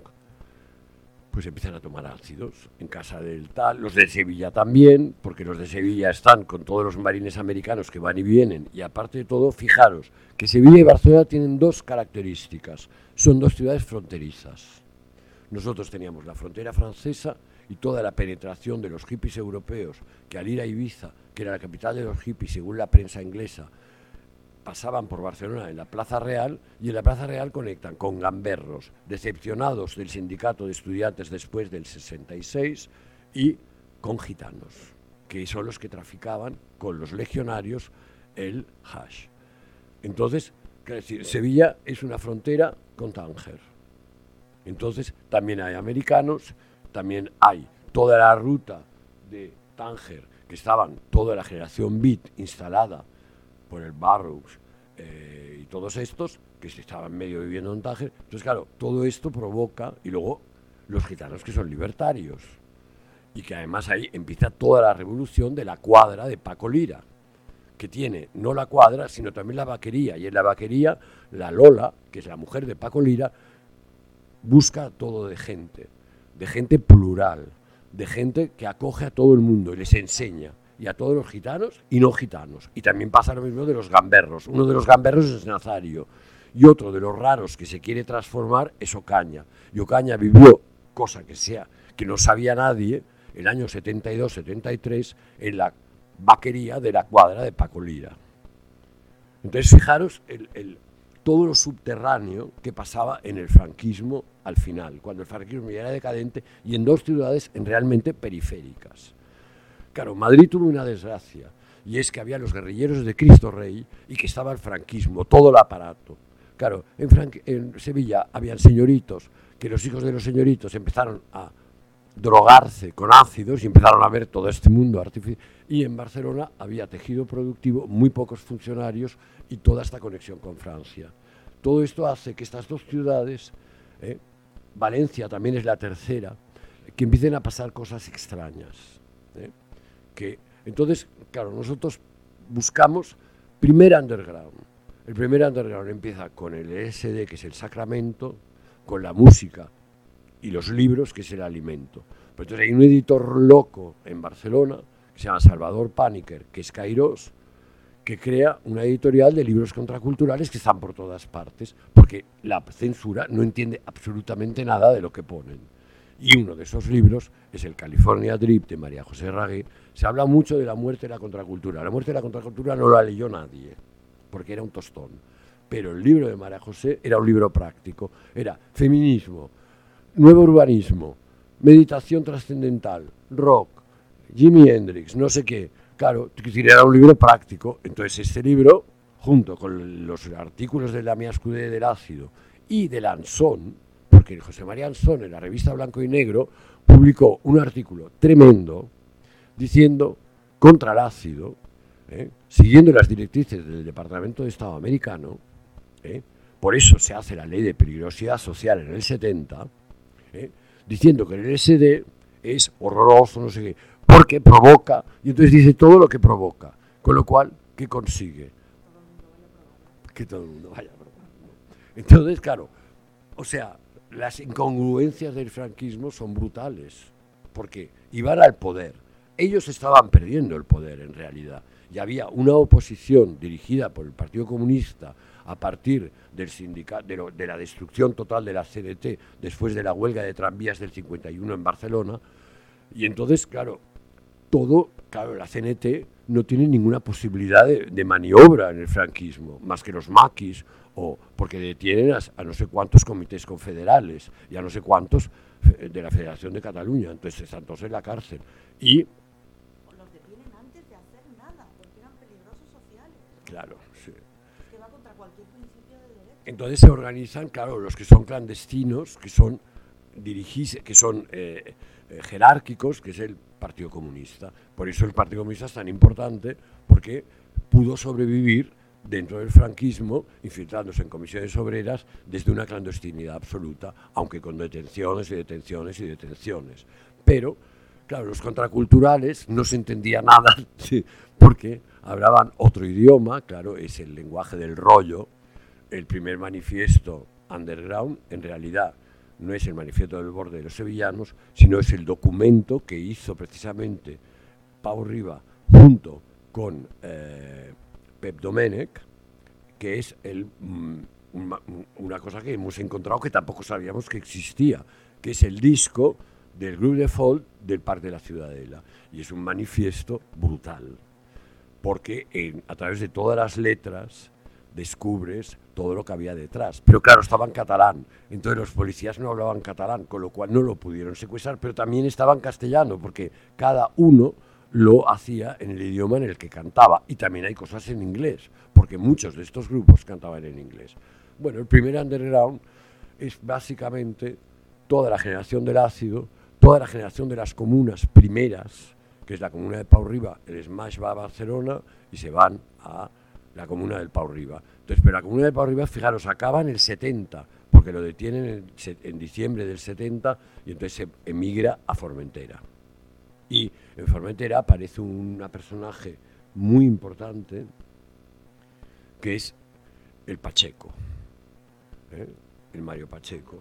pues empiezan a tomar ácidos en casa del tal, los de Sevilla también, porque los de Sevilla están con todos los marines americanos que van y vienen, y aparte de todo, fijaros que Sevilla y Barcelona tienen dos características, son dos ciudades fronterizas. Nosotros teníamos la frontera francesa y toda la penetración de los hippies europeos, que al ir a Ibiza, que era la capital de los hippies según la prensa inglesa, pasaban por Barcelona en la Plaza Real y en la Plaza Real conectan con gamberros decepcionados del sindicato de estudiantes después del 66 y con gitanos, que son los que traficaban con los legionarios el hash. Entonces, Sevilla es una frontera con Tánger. Entonces, también hay americanos, también hay toda la ruta de Tánger, que estaban toda la generación Beat instalada por el Barrows eh, y todos estos que se estaban medio viviendo en Tánger. Entonces, claro, todo esto provoca, y luego los gitanos que son libertarios, y que además ahí empieza toda la revolución de la cuadra de Paco Lira, que tiene no la cuadra, sino también la vaquería, y en la vaquería la Lola, que es la mujer de Paco Lira, busca todo de gente, de gente plural, de gente que acoge a todo el mundo y les enseña y a todos los gitanos y no gitanos. Y también pasa lo mismo de los gamberros. Uno de los gamberros es Nazario y otro de los raros que se quiere transformar es Ocaña. Y Ocaña vivió, cosa que sea que no sabía nadie, el año 72-73 en la vaquería de la cuadra de Paco Lira. Entonces, fijaros el, todo lo subterráneo que pasaba en el franquismo al final, cuando el franquismo ya era decadente y en dos ciudades en realmente periféricas. Claro, Madrid tuvo una desgracia, y es que había los guerrilleros de Cristo Rey y que estaba el franquismo, todo el aparato. Claro, en, Sevilla habían señoritos, que los hijos de los señoritos empezaron a drogarse con ácidos y empezaron a ver todo este mundo artificial. Y en Barcelona había tejido productivo, muy pocos funcionarios y toda esta conexión con Francia. Todo esto hace que estas dos ciudades, eh, Valencia también es la tercera, que empiecen a pasar cosas extrañas. Eh entonces, claro, nosotros buscamos primer underground. El primer underground empieza con el SD, que es el sacramento, con la música y los libros, que es el alimento. Pero entonces hay un editor loco en Barcelona, que se llama Salvador Paniker, que es Kairos, que crea una editorial de libros contraculturales que están por todas partes, porque la censura no entiende absolutamente nada de lo que ponen. Y uno de esos libros es el California Drip de María José Ragué. Se habla mucho de la muerte de la contracultura. La muerte de la contracultura no la leyó nadie, porque era un tostón. Pero el libro de María José era un libro práctico. Era feminismo, nuevo urbanismo, meditación trascendental, rock, Jimi Hendrix, no sé qué. Claro, era un libro práctico. Entonces este libro, junto con los artículos de la Mía Escudé del Ácido y de Lanzón, porque José María Ansón en la revista Blanco y Negro publicó un artículo tremendo diciendo contra el ácido, ¿eh? siguiendo las directrices del Departamento de Estado americano, ¿eh? por eso se hace la ley de peligrosidad social en el 70, ¿eh? diciendo que el LSD es horroroso, no sé qué, porque provoca, y entonces dice todo lo que provoca, con lo cual, ¿qué consigue? Que todo el mundo vaya a probar. Entonces, claro, o sea, las incongruencias del franquismo son brutales, porque iban al poder. Ellos estaban perdiendo el poder en realidad. Y había una oposición dirigida por el Partido Comunista a partir del sindicato, de, la destrucción total de la CDT después de la huelga de tranvías del 51 en Barcelona. Y entonces, claro, todo, claro, la CNT no tiene ninguna posibilidad de, maniobra en el franquismo, más que los maquis, o porque detienen a, no sé cuántos comités confederales y a no sé cuántos eh, de la Federación de Cataluña, entonces están todos en la cárcel. Y los detienen antes de hacer nada, porque eran peligrosos sociales. Claro, sí. que va contra cualquier principio de derecho. Entonces se organizan, claro, los que son clandestinos, que son dirigís, que son eh, eh, jerárquicos, que es el Partido Comunista. Por eso el Partido Comunista es tan importante, porque pudo sobrevivir dentro del franquismo, infiltrándose en comisiones obreras desde una clandestinidad absoluta, aunque con detenciones y detenciones y detenciones. Pero, claro, los contraculturales no se entendía nada, porque hablaban otro idioma, claro, es el lenguaje del rollo. El primer manifiesto underground, en realidad, no es el manifiesto del borde de los sevillanos, sino es el documento que hizo precisamente Pau Riva junto con eh, Pep Domenech, que es el, mm, una cosa que hemos encontrado que tampoco sabíamos que existía, que es el disco del Group de Folk del Parque de la Ciudadela. Y es un manifiesto brutal, porque a través de todas las letras descubres todo lo que había detrás. Pero claro, estaba en catalán, entonces los policías no hablaban catalán, con lo cual no lo pudieron secuestrar, pero también estaba en castellano, porque cada uno lo hacía en el idioma en el que cantaba. Y también hay cosas en inglés, porque muchos de estos grupos cantaban en inglés. Bueno, el primer underground es básicamente toda la generación del ácido, toda la generación de las comunas primeras, que es la comuna de Pau Riba, el Smash va a Barcelona y se van a la comuna del Pau Riba. Entonces, pero la comuna de Pau Riba, fijaros, acaba en el 70, porque lo detienen en, diciembre del 70 y entonces se emigra a Formentera. Y en Formentera aparece un personaje muy importante que es el Pacheco, ¿eh? el Mario Pacheco,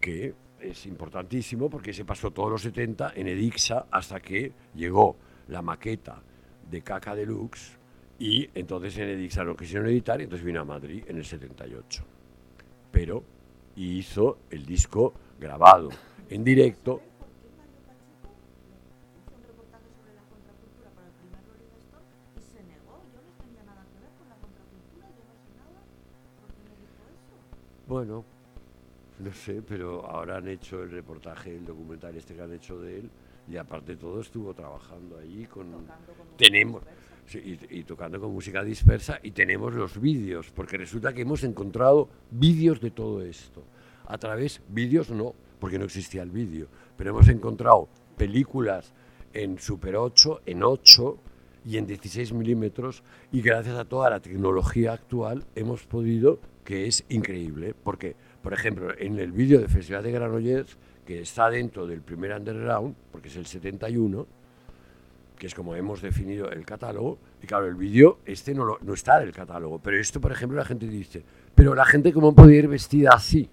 que es importantísimo porque se pasó todos los 70 en Edixa hasta que llegó la maqueta de Caca Deluxe y entonces en Edixa lo quisieron editar y entonces vino a Madrid en el 78. Pero hizo el disco grabado en directo. Bueno, no sé, pero ahora han hecho el reportaje, el documental este que han hecho de él y aparte de todo estuvo trabajando allí con... tenemos y, tocando con música dispersa y tenemos los vídeos, porque resulta que hemos encontrado vídeos de todo esto. A través, vídeos no, porque no existía el vídeo, pero hemos encontrado películas en Super 8, en 8 y en 16 milímetros y gracias a toda la tecnología actual hemos podido, que es increíble, porque, por ejemplo, en el vídeo de Festival de Granollers, que está dentro del primer underground, porque es el 71, que es como hemos definido el catálogo, y claro, el vídeo este no, no está en el catálogo, pero esto, por ejemplo, la gente dice, pero la gente cómo podía ir vestida así.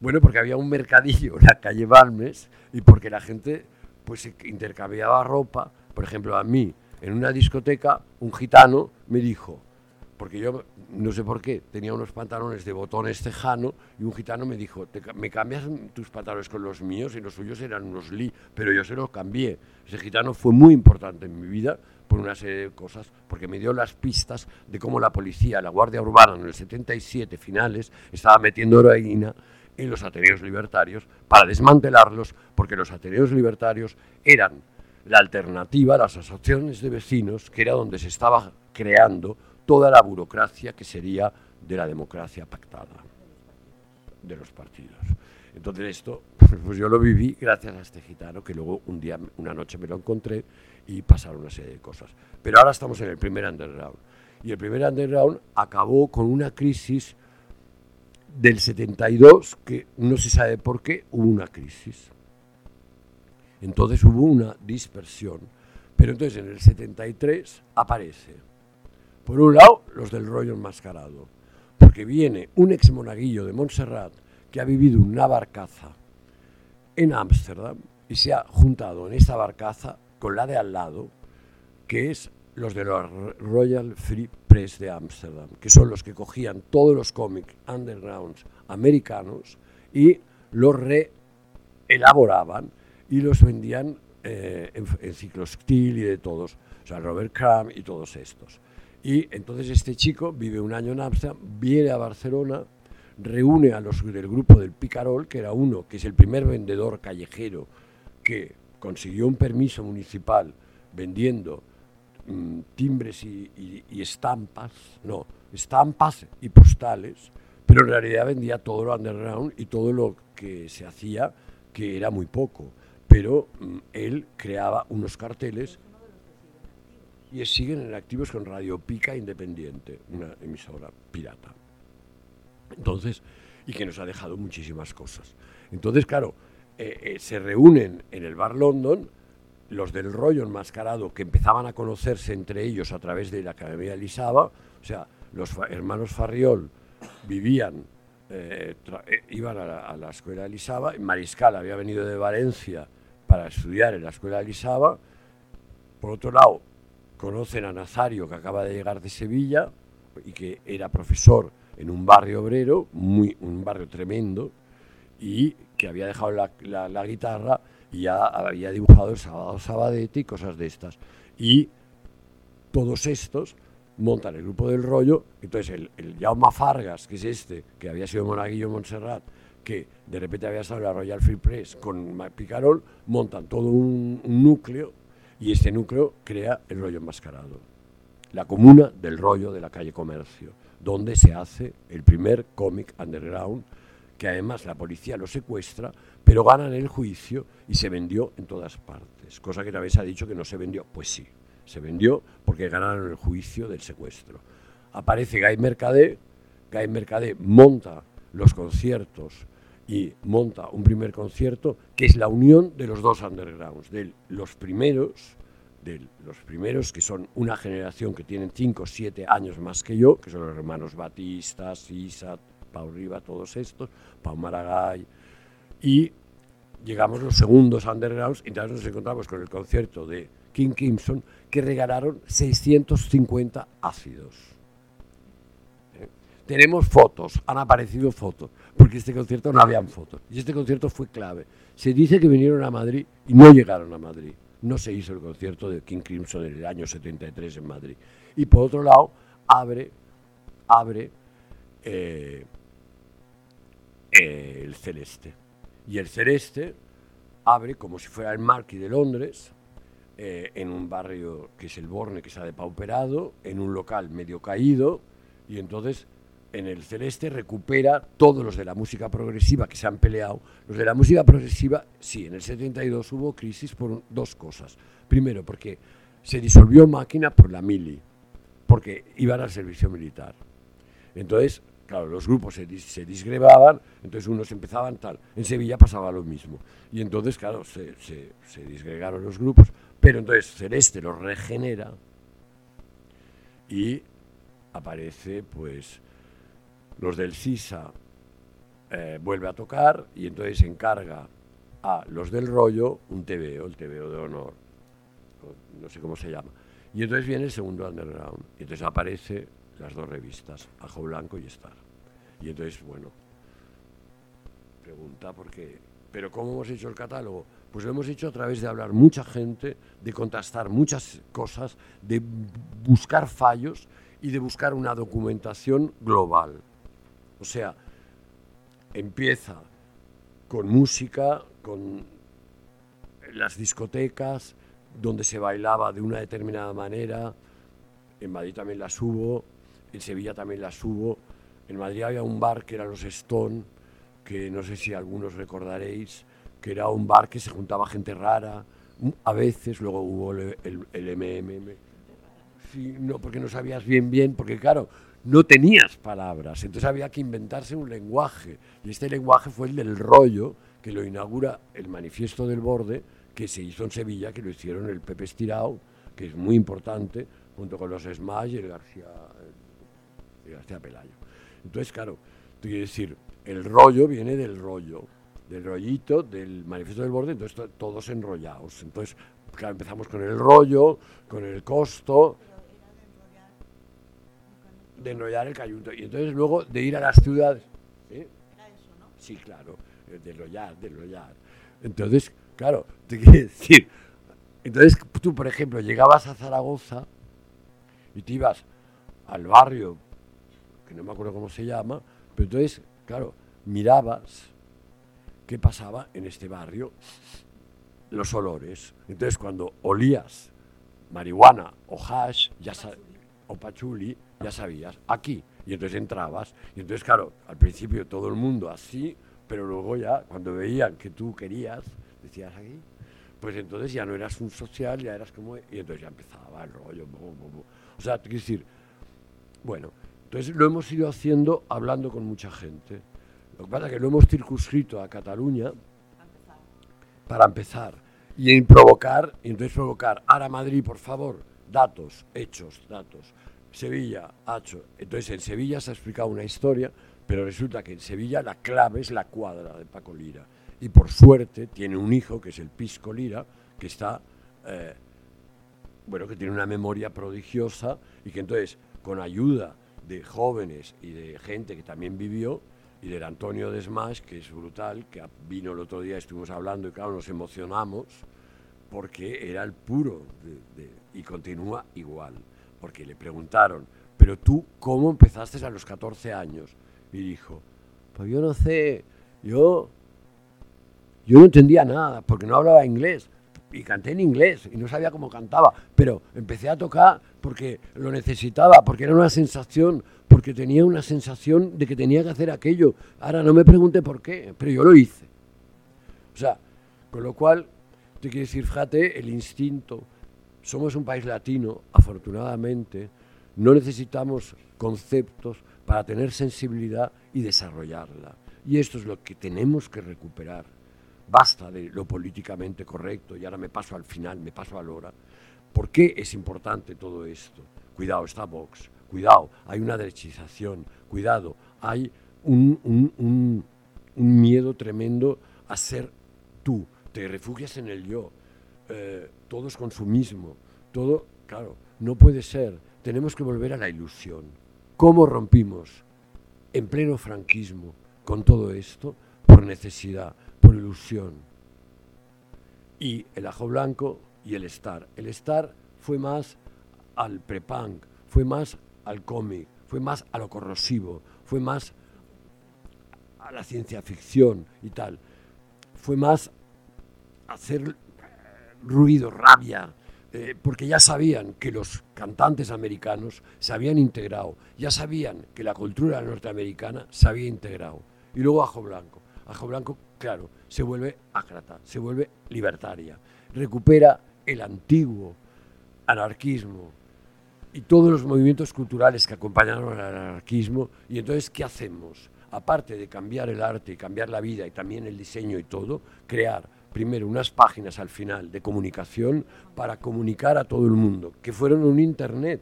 Bueno, porque había un mercadillo en la calle Balmes y porque la gente pues intercambiaba ropa. Por ejemplo, a mí, en una discoteca, un gitano me dijo, porque yo no sé por qué, tenía unos pantalones de botones tejano y un gitano me dijo, ¿me cambias tus pantalones con los míos? Y los suyos eran unos Lee, pero yo se los cambié. Ese gitano fue muy importante en mi vida por una serie de cosas, porque me dio las pistas de cómo la policía, la Guardia Urbana en el 77 finales, estaba metiendo heroína en los ateneos libertarios para desmantelarlos, porque los ateneos libertarios eran la alternativa a las asociaciones de vecinos, que era donde se estaba creando toda la burocracia que sería de la democracia pactada de los partidos. Entonces esto, pues yo lo viví gracias a este gitano, que luego un día, una noche me lo encontré y pasaron una serie de cosas. Pero ahora estamos en el primer underground. Y el primer underground acabó con una crisis del 72, que no se sabe por qué, hubo una crisis. Entonces hubo una dispersión. Pero entonces en el 73 aparece por un lado, los del rollo enmascarado, porque viene un ex monaguillo de Montserrat que ha vivido una barcaza en Ámsterdam y se ha juntado en esta barcaza con la de al lado, que es los de la Royal Free Press de Ámsterdam, que son los que cogían todos los cómics undergrounds americanos y los reelaboraban y los vendían eh, en, en ciclostil y de todos, o sea, Robert Crumb y todos estos. Y entonces este chico vive un año en Amsterdam, viene a Barcelona, reúne a los del grupo del Picarol, que era uno, que es el primer vendedor callejero que consiguió un permiso municipal vendiendo mm, timbres y, estampas, no, estampas y postales, pero en realidad vendía todo lo underground y todo lo que se hacía, que era muy poco. Pero mm, él creaba unos carteles y siguen en activos con Radio Pica Independiente, una emisora pirata. Entonces, y que nos ha dejado muchísimas cosas. Entonces, claro, eh, eh, se reúnen en el Bar London los del rollo enmascarado que empezaban a conocerse entre ellos a través de la Academia de Lisaba, o sea, los hermanos Farriol vivían eh, eh, iban a la, escuela de Lisaba, Mariscal había venido de Valencia para estudiar en la escuela de Lisaba, por otro lado, conocen a Nazario, que acaba de llegar de Sevilla y que era profesor en un barrio obrero, muy, un barrio tremendo, y que había dejado la, guitarra y ya había dibujado el sábado Sabadete y cosas de estas. Y todos estos montan el grupo del rollo, entonces el, el Jaume Fargas, que es este, que había sido monaguillo Montserrat, que de repente había en la Royal Free Press con Picarol, montan todo un, núcleo y este núcleo crea el rollo enmascarado, la comuna del rollo de la calle Comercio, donde se hace el primer cómic underground, que además la policía lo secuestra, pero ganan el juicio y se vendió en todas partes, cosa que vez ha dicho que no se vendió, pues sí, se vendió porque ganaron el juicio del secuestro. Aparece Guy Mercadé, Guy Mercadé monta los conciertos y monta un primer concierto que es la unión de los dos undergrounds, de los primeros, de los primeros que son una generación que tienen 5 o 7 años más que yo, que son los hermanos Batista, Sisa, Pau Riva, todos estos, Pau Maragall, y llegamos los segundos undergrounds y entonces nos encontramos con el concierto de King Crimson, que regalaron 650 ácidos. ¿Eh? Tenemos fotos, han aparecido fotos, porque este concierto no habían fotos. Y este concierto fue clave. Se dice que vinieron a Madrid y no llegaron a Madrid. No se hizo el concierto de King Crimson en el año 73 en Madrid. Y por otro lado, abre, abre eh, el celeste. Y el celeste abre como si fuera el Marquis de Londres, eh, en un barrio que es el Borne, que está depauperado, en un local medio caído, y entonces en el Celeste recupera todos los de la música progresiva que se han peleado. Los de la música progresiva, sí, en el 72 hubo crisis por dos cosas. Primero, porque se disolvió Máquina por la mili, porque iban al servicio militar. Entonces, claro, los grupos se, se disgregaban, entonces unos empezaban tal. En Sevilla pasaba lo mismo. Y entonces, claro, se, disgregaron los grupos. Pero entonces Celeste lo regenera y aparece, pues, los del CISA eh, vuelve a tocar y entonces encarga a los del rollo un TVO, el TVO de honor, no sé cómo se llama. Y entonces viene el segundo underground y entonces aparece las dos revistas, Ajo Blanco y Star. Y entonces, bueno, pregunta por qué, pero ¿cómo hemos hecho el catálogo? Pues lo hemos hecho a través de hablar mucha gente, de contrastar muchas cosas, de buscar fallos y de buscar una documentación global. O sea, empieza con música, con las discotecas, donde se bailaba de una determinada manera. En Madrid también las hubo, en Sevilla también las hubo. En Madrid había un bar que era los Stone, que no sé si algunos recordaréis, que era un bar que se juntaba gente rara, a veces, luego hubo el, el, MMM. Sí, no, porque no sabías bien bien, porque claro, no tenías palabras, entonces había que inventarse un lenguaje. Y este lenguaje fue el del rollo, que lo inaugura el manifiesto del borde, que se hizo en Sevilla, que lo hicieron el Pepe Estirao, que es muy importante, junto con los Smash y el García, el García Pelayo. Entonces, claro, tú quieres decir, el rollo viene del rollo del rollito, del manifiesto del borde, entonces todos enrollados. Entonces, claro, empezamos con el rollo, con el costo, de enrollar el cayunto. Y entonces luego de ir a las ciudades. ¿eh? Sí, claro, de enrollar, de enrollar. Entonces, claro, te quiero decir, entonces tú, por ejemplo, llegabas a Zaragoza y te ibas al barrio, que no me acuerdo cómo se llama, pero entonces, claro, mirabas qué pasaba en este barrio, los olores. Entonces, cuando olías marihuana o hash, ya o pachuli, ya sabías, aquí. Y entonces entrabas. Y entonces, claro, al principio todo el mundo así, pero luego ya, cuando veían que tú querías, decías aquí, pues entonces ya no eras un social, ya eras como... Y entonces ya empezaba el rollo. O sea, quiero decir, bueno, entonces lo hemos ido haciendo hablando con mucha gente. Lo que pasa es que lo hemos circunscrito a Cataluña para empezar y en provocar, y entonces provocar, ahora Madrid, por favor, datos, hechos, datos. Sevilla, hecho. Entonces en Sevilla se ha explicado una historia, Pero resulta que en Sevilla la clave es la cuadra de Paco Lira. Y por suerte tiene un hijo, que es el Pisco Lira, que está, eh, bueno, que tiene una memoria prodigiosa y que entonces, con ayuda de jóvenes y de gente que también vivió, y del Antonio Desmas, que es brutal, que vino el otro día, estuvimos hablando y claro, nos emocionamos, porque era el puro, y continúa igual, porque le preguntaron, pero tú, ¿cómo empezaste a los 14 años? Y dijo, pues yo no sé, yo, yo no entendía nada, porque no hablaba inglés, y canté en inglés, y no sabía cómo cantaba, pero empecé a tocar porque lo necesitaba, porque era una sensación, porque tenía una sensación de que tenía que hacer aquello. Ahora no me pregunte por qué, pero yo lo hice. O sea, con lo cual, te quiero decir, fíjate, el instinto, somos un país latino, afortunadamente, no necesitamos conceptos para tener sensibilidad y desarrollarla. Y esto es lo que tenemos que recuperar. Basta de lo políticamente correcto y ahora me paso al final, me paso a la hora. ¿Por qué es importante todo esto? Cuidado, está Vox, cuidado, hay una derechización, cuidado, hay un, miedo tremendo a ser tú, te refugias en el yo, eh, todo es consumismo, todo, claro, no puede ser, tenemos que volver a la ilusión. ¿Cómo rompimos en pleno franquismo con todo esto? Por necesidad, por ilusión. Y el ajo blanco y el star. El star fue más al prepunk, fue más al cómic, fue más a lo corrosivo, fue más a la ciencia ficción y tal. Fue más hacer ruido, rabia, eh, porque ya sabían que los cantantes americanos se habían integrado, ya sabían que la cultura norteamericana se había integrado. Y luego Ajo Blanco. Ajo Blanco, claro, se vuelve ácrata, se vuelve libertaria, recupera el antiguo anarquismo y todos los movimientos culturales que acompañaron al anarquismo. Y entonces, ¿qué hacemos? Aparte de cambiar el arte y cambiar la vida y también el diseño y todo, crear primero unas páginas al final de comunicación para comunicar a todo el mundo, que fueron un Internet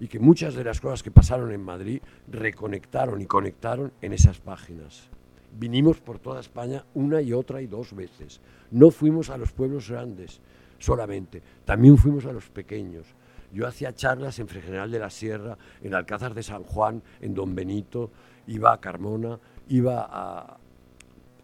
y que muchas de las cosas que pasaron en Madrid reconectaron y conectaron en esas páginas. Vinimos por toda España una y otra y dos veces. No fuimos a los pueblos grandes solamente, también fuimos a los pequeños. Yo hacía charlas en Fregeneral de la Sierra, en Alcázar de San Juan, en Don Benito, iba a Carmona, iba a,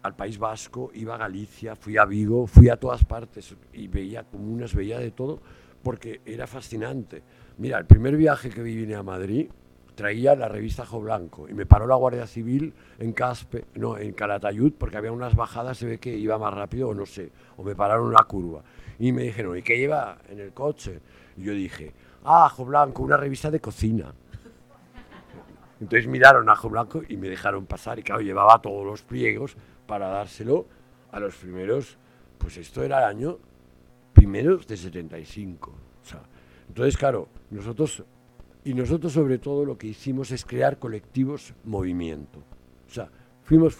al País Vasco, iba a Galicia, fui a Vigo, fui a todas partes y veía comunas, veía de todo, porque era fascinante. Mira, el primer viaje que vine a Madrid traía la revista Jo Blanco y me paró la Guardia Civil en Caspe, no, en Calatayud, porque había unas bajadas, se ve que iba más rápido o no sé, o me pararon una curva. Y me dijeron, ¿y qué lleva en el coche? Y yo dije, ah, Jo Blanco, una revista de cocina. Entonces miraron a Jo Blanco y me dejaron pasar y claro, llevaba todos los pliegos para dárselo a los primeros, pues esto era el año primeros de 75. O sea, entonces, claro, nosotros, y nosotros sobre todo lo que hicimos es crear colectivos movimiento. O sea, fuimos,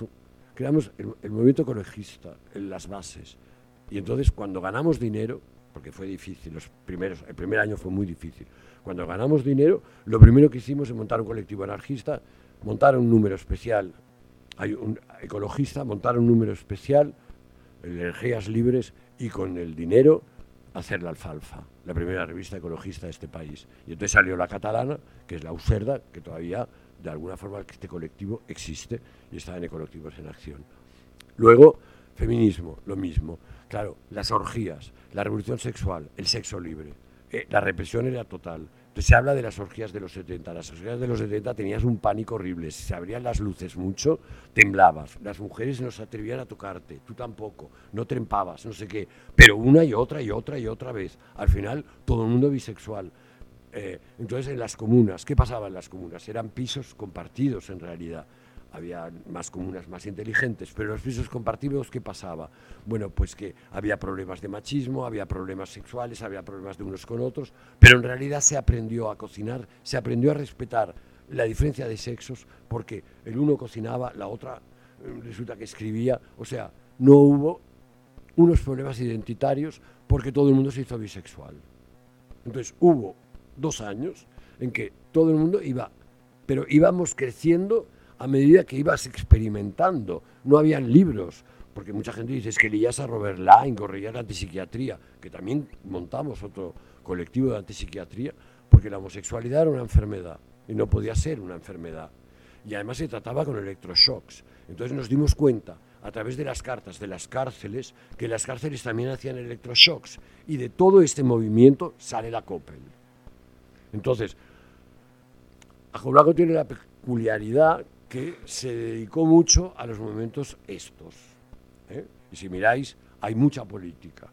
creamos el, movimiento ecologista en las bases. Y entonces cuando ganamos dinero, porque fue difícil, los primeros, el primer año fue muy difícil, cuando ganamos dinero, lo primero que hicimos es montar un colectivo anarquista, montar un número especial hay un ecologista, montar un número especial, energías libres y con el dinero hacer la alfalfa, la primera revista ecologista de este país. Y entonces salió la catalana, que es la Userda, que todavía de alguna forma este colectivo existe y está en Ecolectivos en Acción. Luego, feminismo, lo mismo. Claro, las orgías, la revolución sexual, el sexo libre. Eh, la represión era total. Se habla de las orgías de los 70. Las orgías de los 70 tenías un pánico horrible. Si se abrían las luces mucho, temblabas. Las mujeres no se atrevían a tocarte, tú tampoco. No trempabas, no sé qué. Pero una y otra y otra y otra vez. Al final, todo el mundo bisexual. Eh, entonces, en las comunas, ¿qué pasaba en las comunas? Eran pisos compartidos en realidad había más comunas más inteligentes, pero los pisos compartidos, ¿qué pasaba? Bueno, pues que había problemas de machismo, había problemas sexuales, había problemas de unos con otros, pero en realidad se aprendió a cocinar, se aprendió a respetar la diferencia de sexos, porque el uno cocinaba, la otra eh, resulta que escribía, o sea, no hubo unos problemas identitarios porque todo el mundo se hizo bisexual. Entonces hubo dos años en que todo el mundo iba, pero íbamos creciendo a medida que ibas experimentando. No habían libros, porque mucha gente dice es que leías a Robert Lyne, corrías la antipsiquiatría, que también montamos otro colectivo de antipsiquiatría, porque la homosexualidad era una enfermedad y no podía ser una enfermedad. Y además se trataba con electroshocks. Entonces nos dimos cuenta a través de las cartas de las cárceles, que las cárceles también hacían electroshocks. Y de todo este movimiento sale la Coppel. Entonces, Ajoblaco tiene la peculiaridad que se dedicó mucho a los movimientos estos. ¿eh? Y si miráis, hay mucha política.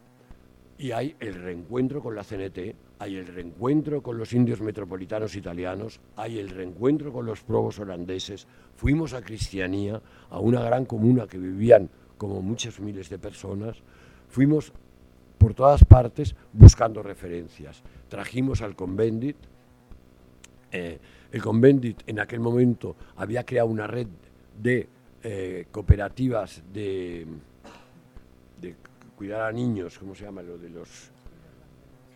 Y hay el reencuentro con la CNT, hay el reencuentro con los indios metropolitanos italianos, hay el reencuentro con los probos holandeses. Fuimos a Cristianía, a una gran comuna que vivían como muchos miles de personas. Fuimos por todas partes buscando referencias. Trajimos al Convendit. Eh, el Convendit en aquel momento había creado una red de eh, cooperativas de, de cuidar a niños, ¿cómo se llama? Lo de los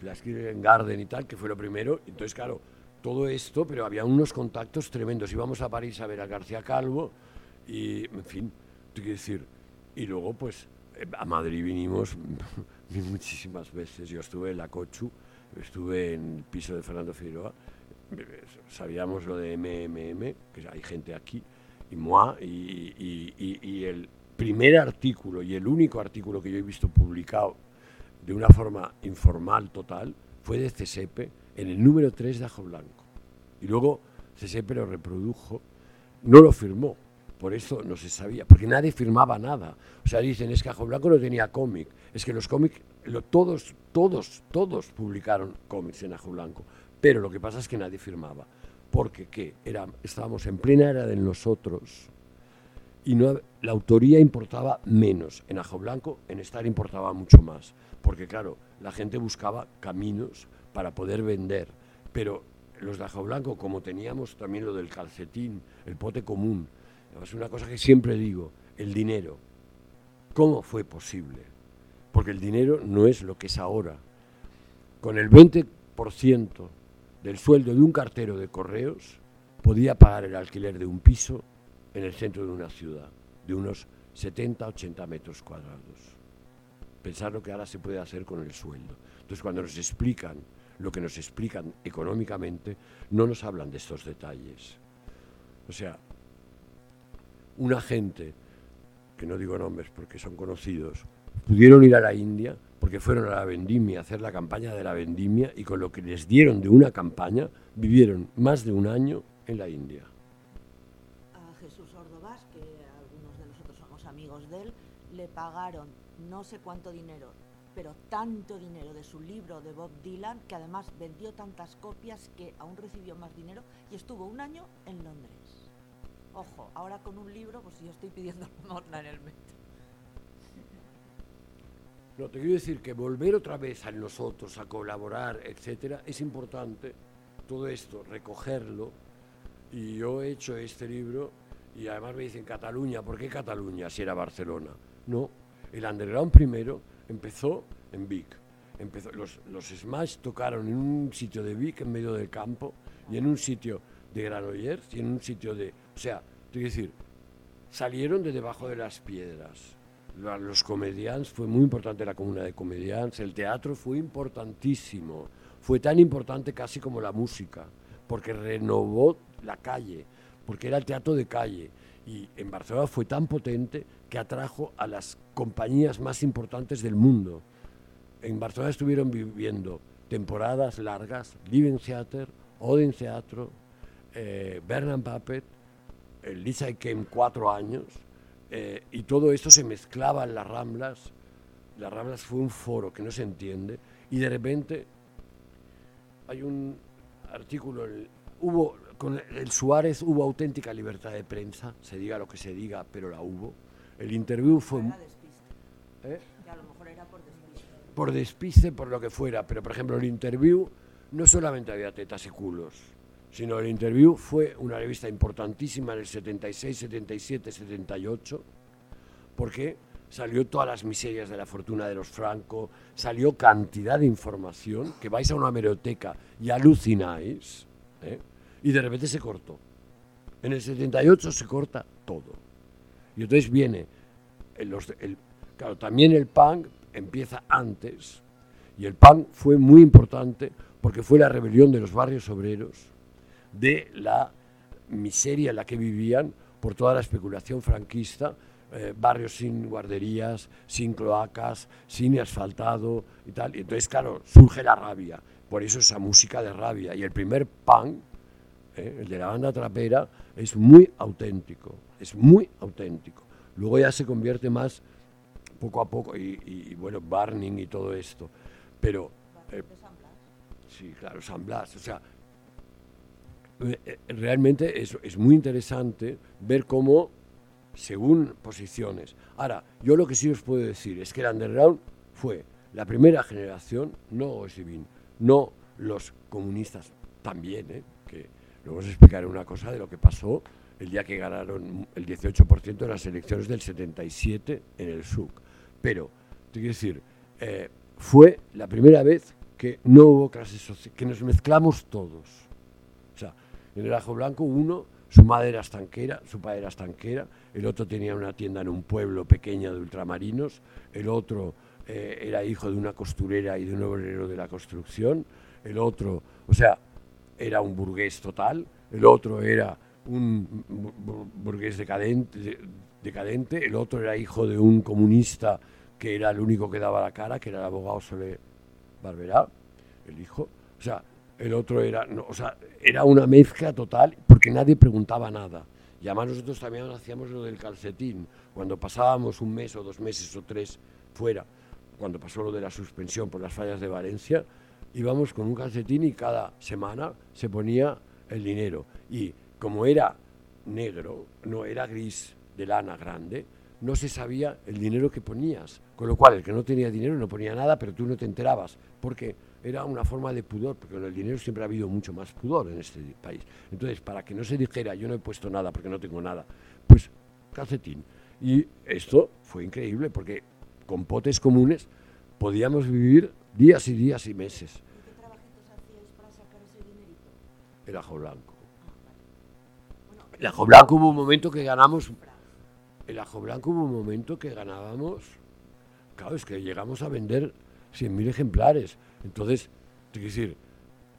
las Garden y tal, que fue lo primero. Entonces, claro, todo esto, pero había unos contactos tremendos. Íbamos a París a ver a García Calvo y, en fin, te quiero decir. Y luego, pues, eh, a Madrid vinimos muchísimas veces. Yo estuve en la Cochu, estuve en el piso de Fernando Figueroa, sabíamos lo de MMM, que hay gente aquí, y moi, y el primer artículo y el único artículo que yo he visto publicado de una forma informal total, fue de CSEPE en el número 3 de Ajo Blanco. Y luego CSEPE lo reprodujo, no lo firmó, por eso no se sabía, porque nadie firmaba nada. O sea, dicen, es que Ajo Blanco no tenía cómic, es que los cómics, todos, todos, todos publicaron cómics en Ajo Blanco, pero lo que pasa es que nadie firmaba, porque ¿qué? Estábamos en plena era de nosotros, y no, la autoría importaba menos. En Ajo Blanco, en Star importaba mucho más porque claro, la gente buscaba caminos para poder vender, pero los de Ajo Blanco, como teníamos también lo del calcetín, el pote común, es una cosa que siempre digo, el dinero. ¿Cómo fue posible? Porque el dinero no es lo que es ahora. Con el 20% del sueldo de un cartero de correos, podía pagar el alquiler de un piso en el centro de una ciudad, de unos 70, 80 metros cuadrados pensar lo que ahora se puede hacer con el sueldo. Entonces, cuando nos explican lo que nos explican económicamente, no nos hablan de estos detalles. O sea, una gente, que no digo nombres porque son conocidos, pudieron ir a la India porque fueron a la vendimia a hacer la campaña de la vendimia y con lo que les dieron de una campaña vivieron más de un año en la India. A Jesús Ordovás, que algunos de nosotros somos amigos de él, le pagaron no sé cuánto dinero, pero tanto dinero de su libro de Bob Dylan, que además vendió tantas copias que aún recibió más dinero y estuvo un año en Londres. Ojo, ahora con un libro, pues yo estoy pidiendo limosna en el metro. No, te quiero decir que volver otra vez a nosotros, a colaborar, etcétera, es importante. Todo esto, recogerlo. Y yo he hecho este libro y además me dicen Cataluña, ¿por qué Cataluña si era Barcelona? No, el underground primero empezó en Vic. Empezó, los, los Smash tocaron en un sitio de Vic en medio del campo y en un sitio de Granollers y en un sitio de... O sea, te quiero decir, salieron de debajo de las piedras. Los comediantes, fue muy importante la comuna de comediantes, el teatro fue importantísimo, fue tan importante casi como la música, porque renovó la calle, porque era el teatro de calle. Y en Barcelona fue tan potente que atrajo a las compañías más importantes del mundo. En Barcelona estuvieron viviendo temporadas largas, Living Theater, Odin Teatro, eh, Bernard Puppet, el Lisa Came cuatro años, eh, y todo esto se mezclaba en las Ramblas. Las Ramblas fue un foro que no se entiende, y de repente hay un artículo, hubo, con el Suárez hubo auténtica libertad de prensa, se diga lo que se diga, pero la hubo el interview fue... ¿Eh? a lo mejor era por despiste. Por despiste, por lo que fuera. Pero, por ejemplo, el interview no solamente había tetas y culos, sino el interview fue una revista importantísima en el 76, 77, 78, porque salió todas las miserias de la fortuna de los Franco, salió cantidad de información que vais a una hemeroteca y alucináis, ¿eh? y de repente se cortó. En el 78 se corta todo. Y entonces viene, claro, también el punk empieza antes, y el punk fue muy importante porque fue la rebelión de los barrios obreros, de la miseria en la que vivían por toda la especulación franquista, eh, barrios sin guarderías, sin cloacas, sin asfaltado y tal. Y entonces, claro, surge la rabia. Por eso esa música de rabia. Y el primer punk, eh, el de la banda trapera, es muy auténtico. Es muy auténtico. Luego ya se convierte más poco a poco, y, y, bueno, Barning y todo esto. Pero. Eh, sí, claro, San Blas. O sea, realmente es, es muy interesante ver cómo según posiciones. Ahora, yo lo que sí os puedo decir es que el underground fue la primera generación, no Osibin, no los comunistas también, ¿eh? que luego os explicaré una cosa de lo que pasó el día que ganaron el 18% de las elecciones del 77 en el SUC. Pero, te quiero decir, eh, fue la primera vez que no hubo clases sociales, que nos mezclamos todos. En el Ajo Blanco uno su madre era estanquera, su padre era estanquera, el otro tenía una tienda en un pueblo pequeño de ultramarinos, el otro eh, era hijo de una costurera y de un obrero de la construcción, el otro, o sea, era un burgués total, el otro era un burgués decadente, decadente, el otro era hijo de un comunista que era el único que daba la cara, que era el abogado Sole Barberá, el hijo. O sea, el otro era, o sea, era una mezcla total porque nadie preguntaba nada. Y además nosotros también hacíamos lo del calcetín. Cuando pasábamos un mes o dos meses o tres fuera, cuando pasó lo de la suspensión por las fallas de Valencia, íbamos con un calcetín y cada semana se ponía el dinero. Y como era negro, no era gris de lana grande, no se sabía el dinero que ponías. Con lo cual, el que no tenía dinero no ponía nada, pero tú no te enterabas. Porque era una forma de pudor, porque con el dinero siempre ha habido mucho más pudor en este país. Entonces, para que no se dijera, yo no he puesto nada porque no tengo nada, pues calcetín. Y esto fue increíble, porque con potes comunes podíamos vivir días y días y meses. ¿Qué trabajitos hacíais para sacar ese dinerito? El ajo blanco. Bueno, El ajo blanco hubo un momento que ganamos, el ajo blanco hubo un momento que ganábamos, claro, es que llegamos a vender 100.000 ejemplares. Entonces, decir,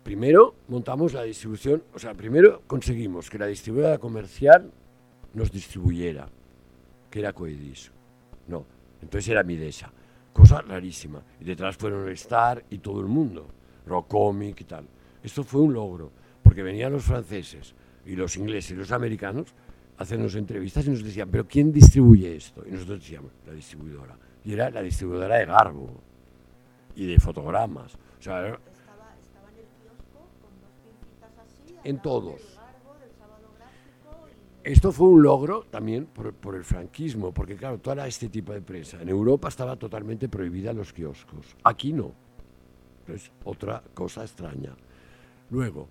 primero montamos la distribución, o sea, primero conseguimos que la distribuidora comercial nos distribuyera, que era Coedis. No, entonces era Midesa. Cosa rarísima. Y detrás fueron Star y todo el mundo, Rocomic y tal. Esto fue un logro, porque venían los franceses y los ingleses y los americanos a entrevistas y nos decían, pero ¿quién distribuye esto? Y nosotros decíamos, la distribuidora. Y era la distribuidora de Garbo y de fotogramas. O sea, estaba, en el kiosco con dos así. En todos. Esto fue un logro también por, por el franquismo, porque claro, toda este tipo de prensa. En Europa estaba totalmente prohibida los kioscos, aquí no. Es otra cosa extraña. Luego,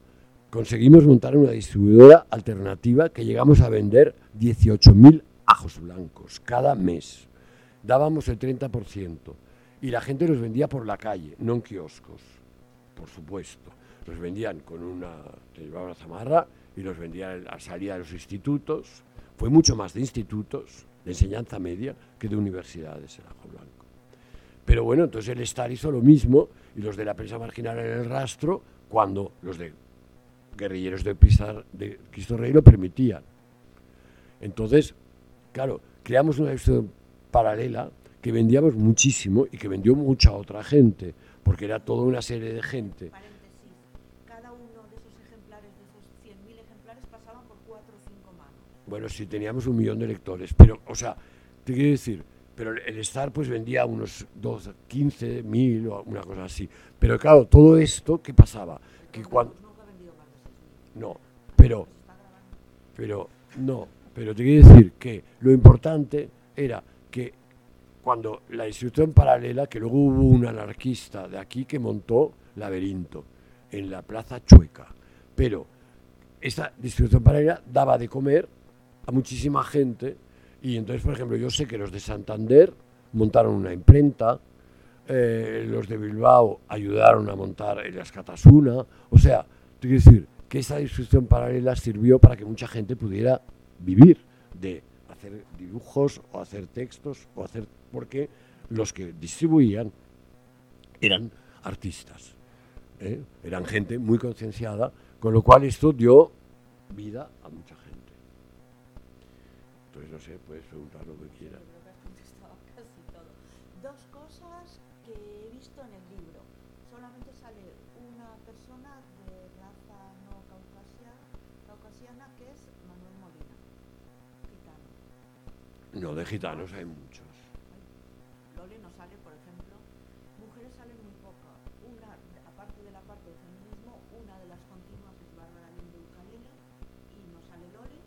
conseguimos montar una distribuidora alternativa que llegamos a vender 18.000 ajos blancos cada mes. Dábamos el 30% y la gente los vendía por la calle, no en kioscos, por supuesto. Los vendían con una, te llevaba una zamarra y los vendían a la salida de los institutos. Fue mucho más de institutos, de enseñanza media, que de universidades el ajo blanco. Pero bueno, entonces el Star hizo lo mismo y los de la prensa marginal en el rastro cuando los de guerrilleros de, Pizar, de Cristo Rey lo permitían. Entonces, claro, creamos una distribución paralela que vendíamos muchísimo y que vendió mucha otra gente, porque era toda una serie de gente. Cada uno de esos ejemplares, de esos 100.000 ejemplares, pasaban por cuatro o cinco manos. Bueno, sí, teníamos un millón de lectores, pero, o sea, te quiero decir, pero el- Star pues vendía unos 12, 15 mil o una cosa así. Pero claro, todo esto, ¿qué pasaba? Que cuando... Nunca he vendido más de 6.000. No, pero, pero, no, pero te quiero decir que lo importante era cuando la distribución paralela, que luego hubo un anarquista de aquí que montó Laberinto en la Plaza Chueca, pero esta distribución paralela daba de comer a muchísima gente y entonces, por ejemplo, yo sé que los de Santander montaron una imprenta, eh, los de Bilbao ayudaron a montar el Escatasuna, o sea, quiero decir, que esa distribución paralela sirvió para que mucha gente pudiera vivir de hacer dibujos o hacer textos o hacer porque los que distribuían eran artistas, ¿eh? eran gente muy concienciada, con lo cual esto dio vida a mucha gente. Entonces, no sé, puedes preguntar lo que quieras. Dos cosas que he visto en el libro. Solamente sale una persona de raza no caucasiana, que es No, de gitanos hay muchos. Lole no sale, por ejemplo. Mujeres salen muy pocas. Una, aparte de la parte del feminismo, una de las continuas es Bárbara Linde Ucalele y no sale Lole.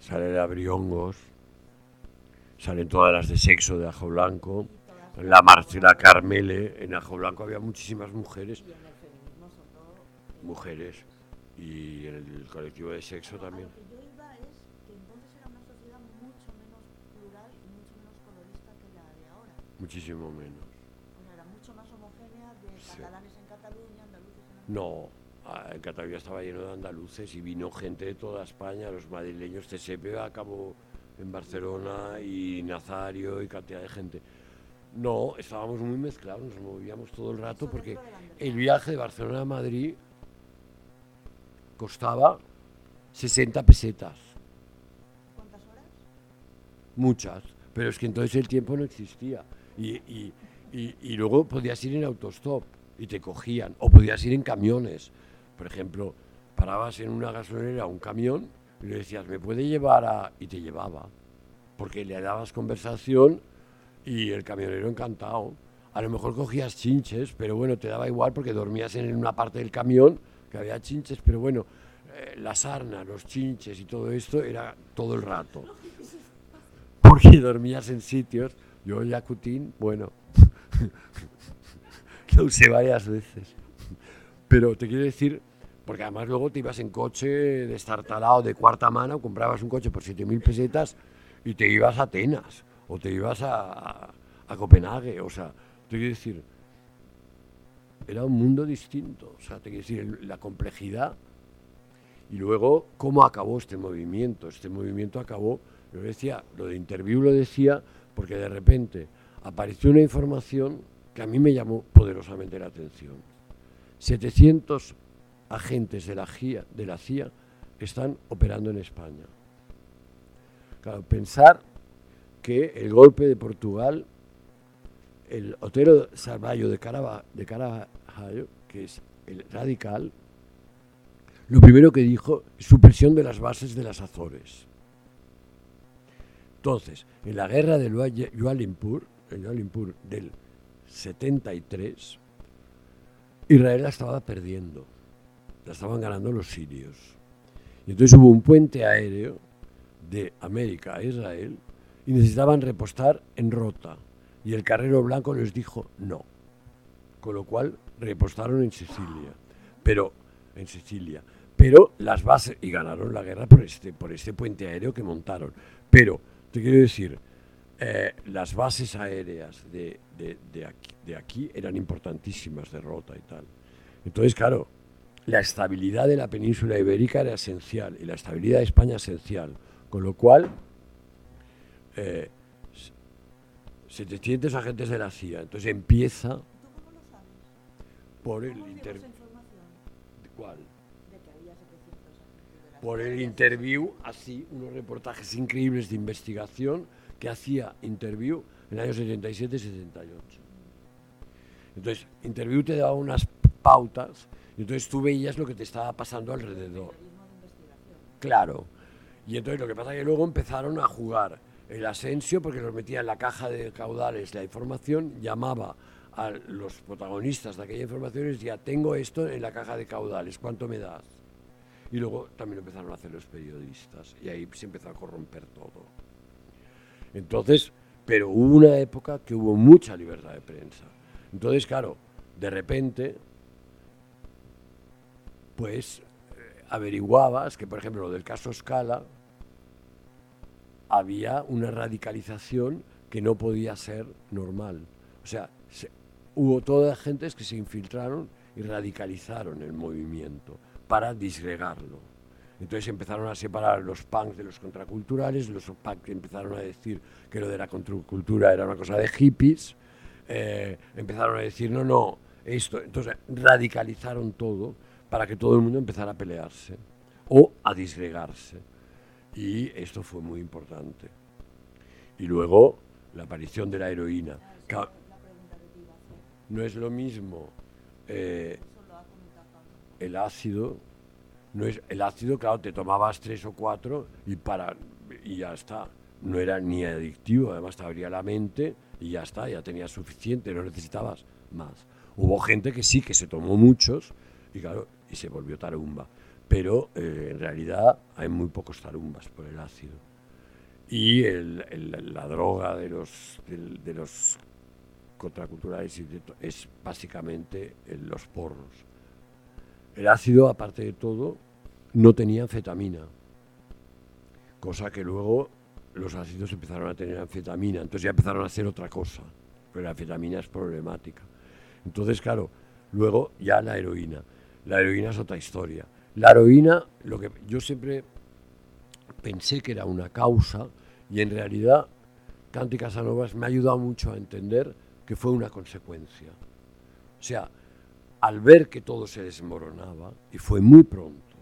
Sale la Briongos, salen todas las de sexo de Ajo Blanco, la Marcela Carmele, en Ajo Blanco había muchísimas mujeres, Y en el feminismo son todo. eh, mujeres, y en el colectivo de sexo también. lo que yo iba es que entonces era una sociedad mucho menos plural y mucho menos colorista que la de ahora. Muchísimo menos. Era mucho más homogénea de Sí. catalanes en Cataluña, andaluces en Andalucía. No, ah, en Cataluña estaba lleno de andaluces y vino gente de toda España, los madrileños, TSP acabó en Barcelona y Nazario y cantidad de gente. No, estábamos muy mezclados, nos movíamos todo el rato porque el viaje de Barcelona a Madrid costaba 60 pesetas, ¿Cuántas horas? muchas, pero es que entonces el tiempo no existía. Y, y- y- y luego podías ir en autostop y te cogían, o podías ir en camiones. Por ejemplo, parabas en una gasolinera un camión y le decías, ¿me puede llevar a...? y te llevaba, porque le dabas conversación y el camionero encantado. A lo mejor cogías chinches, pero bueno, te daba igual porque dormías en una parte del camión que había chinches, pero bueno, eh, la sarna, los chinches y todo esto era todo el rato. Porque dormías en sitios, yo el Yacutín, bueno, lo usé varias veces. Pero te quiero decir, porque además luego te ibas en coche destartalado de cuarta mano, comprabas un coche por 7.000 pesetas y te ibas a Atenas o te ibas a, a Copenhague. O sea, te quiero decir, era un mundo distinto. O sea, te quiero decir, la complejidad y luego cómo acabó este movimiento. Este movimiento acabó, yo decía, lo de interview lo decía porque de repente apareció una información que a mí me llamó poderosamente la atención. 700 agentes de la, GIA, CIA están operando en España. Claro, pensar que el golpe de Portugal, el Otero Sarvallo de, Carava- que es el radical, lo primero que dijo es supresión de las bases de las Azores. Entonces, en la guerra de Yualimpur, el Yualimpur del 73, Israel la estaba perdiendo, la estaban ganando los sirios. Y entonces hubo un puente aéreo de América a Israel y necesitaban repostar en Rota. Y el carrero blanco les dijo no. Con lo cual repostaron en Sicilia. Pero, en Sicilia. Pero las bases, y ganaron la guerra por este, por este puente aéreo que montaron. Pero, te quiero decir, eh, las bases aéreas de, de- de aquí, de aquí eran importantísimas, de Rota y tal. Entonces, claro, la estabilidad de la península ibérica era esencial y la estabilidad de España esencial. Con lo cual, eh, s- 700 agentes de la CIA. Entonces empieza por el ¿Cómo llegó inter- ¿cuál? de que había 700 agentes de la por el interview, así unos reportajes increíbles de investigación que hacía interview en el año 77-78. Entonces, interview te daba unas pautas y entonces tú veías lo que te estaba pasando alrededor. Claro. Y entonces lo que pasa es que luego empezaron a jugar el Asensio porque los metía en la caja de caudales la información, llamaba a los protagonistas de aquella información y decía, tengo esto en la caja de caudales, ¿cuánto me das? Y luego también empezaron a hacer los periodistas y ahí se empezó a corromper todo. Entonces, pero hubo una época que hubo mucha libertad de prensa. Entonces, claro, de repente, pues eh, averiguabas que, por ejemplo, lo del caso Scala, había una radicalización que no podía ser normal. O sea, se- hubo todas gentes que se infiltraron y radicalizaron el movimiento. Para disgregarlo. Entonces empezaron a separar los punks de los contraculturales, los punks empezaron a decir que lo de la contracultura era una cosa de hippies, eh, empezaron a decir, no, no, esto. Entonces radicalizaron todo para que todo el mundo empezara a pelearse o a disgregarse. Y esto fue muy importante. Y luego la aparición de la heroína. No es lo mismo eh, el ácido, no es el ácido, claro, te tomabas tres o cuatro y para y ya está. No era ni adictivo, además te abría la mente y ya está, ya tenías suficiente, no necesitabas más. Hubo gente que sí, que se tomó muchos y claro, y se volvió tarumba. Pero eh, en realidad hay muy pocos tarumbas por el ácido. Y la droga de los, de, los contraculturales es básicamente los porros. El ácido, aparte de todo, no tenía anfetamina, cosa que luego los ácidos empezaron a tener anfetamina, entonces ya empezaron a hacer otra cosa, pero la anfetamina es problemática. Entonces, claro, luego ya la heroína. La heroína es otra historia. La heroína, lo que yo siempre pensé que era una causa y en realidad Canti Casanovas me ha ayudado mucho a entender que fue una consecuencia. O sea, al ver que todo se desmoronaba, y fue muy pronto,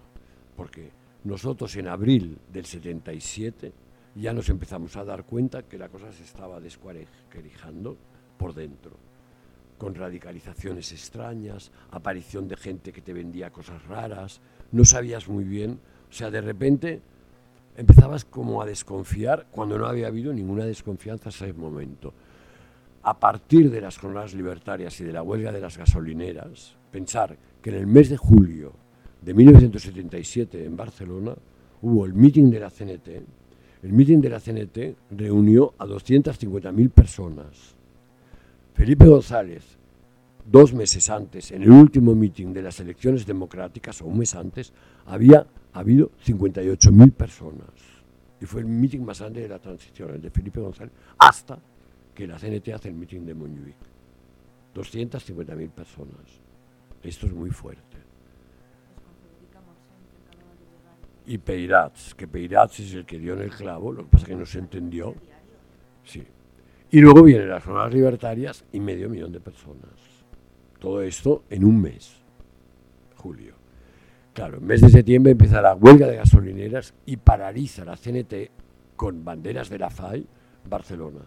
porque nosotros en abril del 77 ya nos empezamos a dar cuenta que la cosa se estaba descuarijando por dentro, con radicalizaciones extrañas, aparición de gente que te vendía cosas raras, no sabías muy bien, o sea, de repente empezabas como a desconfiar cuando no había habido ninguna desconfianza hasta ese momento. A partir de las jornadas libertarias y de la huelga de las gasolineras, pensar que en el mes de julio de 1977 en Barcelona hubo el meeting de la CNT, el meeting de la CNT reunió a 250.000 personas. Felipe González, dos meses antes, en el último meeting de las elecciones democráticas, o un mes antes, había habido 58.000 personas. Y fue el meeting más grande de la transición, el de Felipe González, hasta que la CNT hace el meeting de Montjuic. 250.000 personas. Esto es muy fuerte. y Peirats, que Peirats es el que dio en el clavo, lo que pasa es que no se entendió. Sí. Y luego vienen las jornadas libertarias y medio millón de personas. Todo esto en un mes, julio. Claro, en mes de septiembre empieza la huelga de gasolineras y paraliza la CNT con banderas de la FAI Barcelona,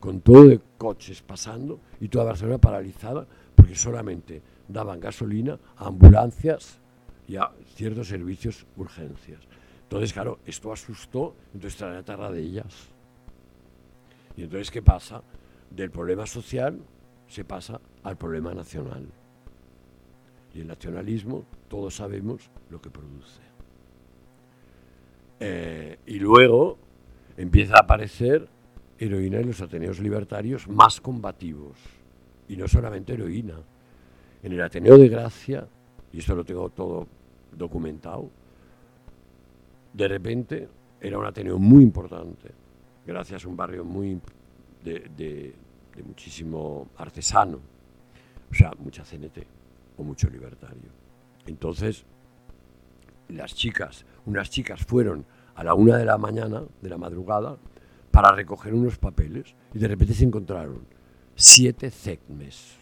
con todo de coches pasando y toda Barcelona paralizada porque solamente daban gasolina a ambulancias y a ciertos servicios urgencias. Entonces, claro, esto asustó, entonces trae la de ellas. Y entonces, ¿qué pasa? Del problema social se pasa al problema nacional. Y el nacionalismo, todos sabemos lo que produce. Eh, y luego empieza a aparecer heroína en los Ateneos libertarios más combativos. Y no solamente heroína. En el Ateneo de Gracia, y esto lo tengo todo documentado, de repente era un Ateneo muy importante, gracias a un barrio muy de, muchísimo artesano, o sea, mucha CNT o mucho libertario. Entonces, las chicas, unas chicas fueron a la una de la mañana, de la madrugada, para recoger unos papeles y de repente se encontraron siete CECMES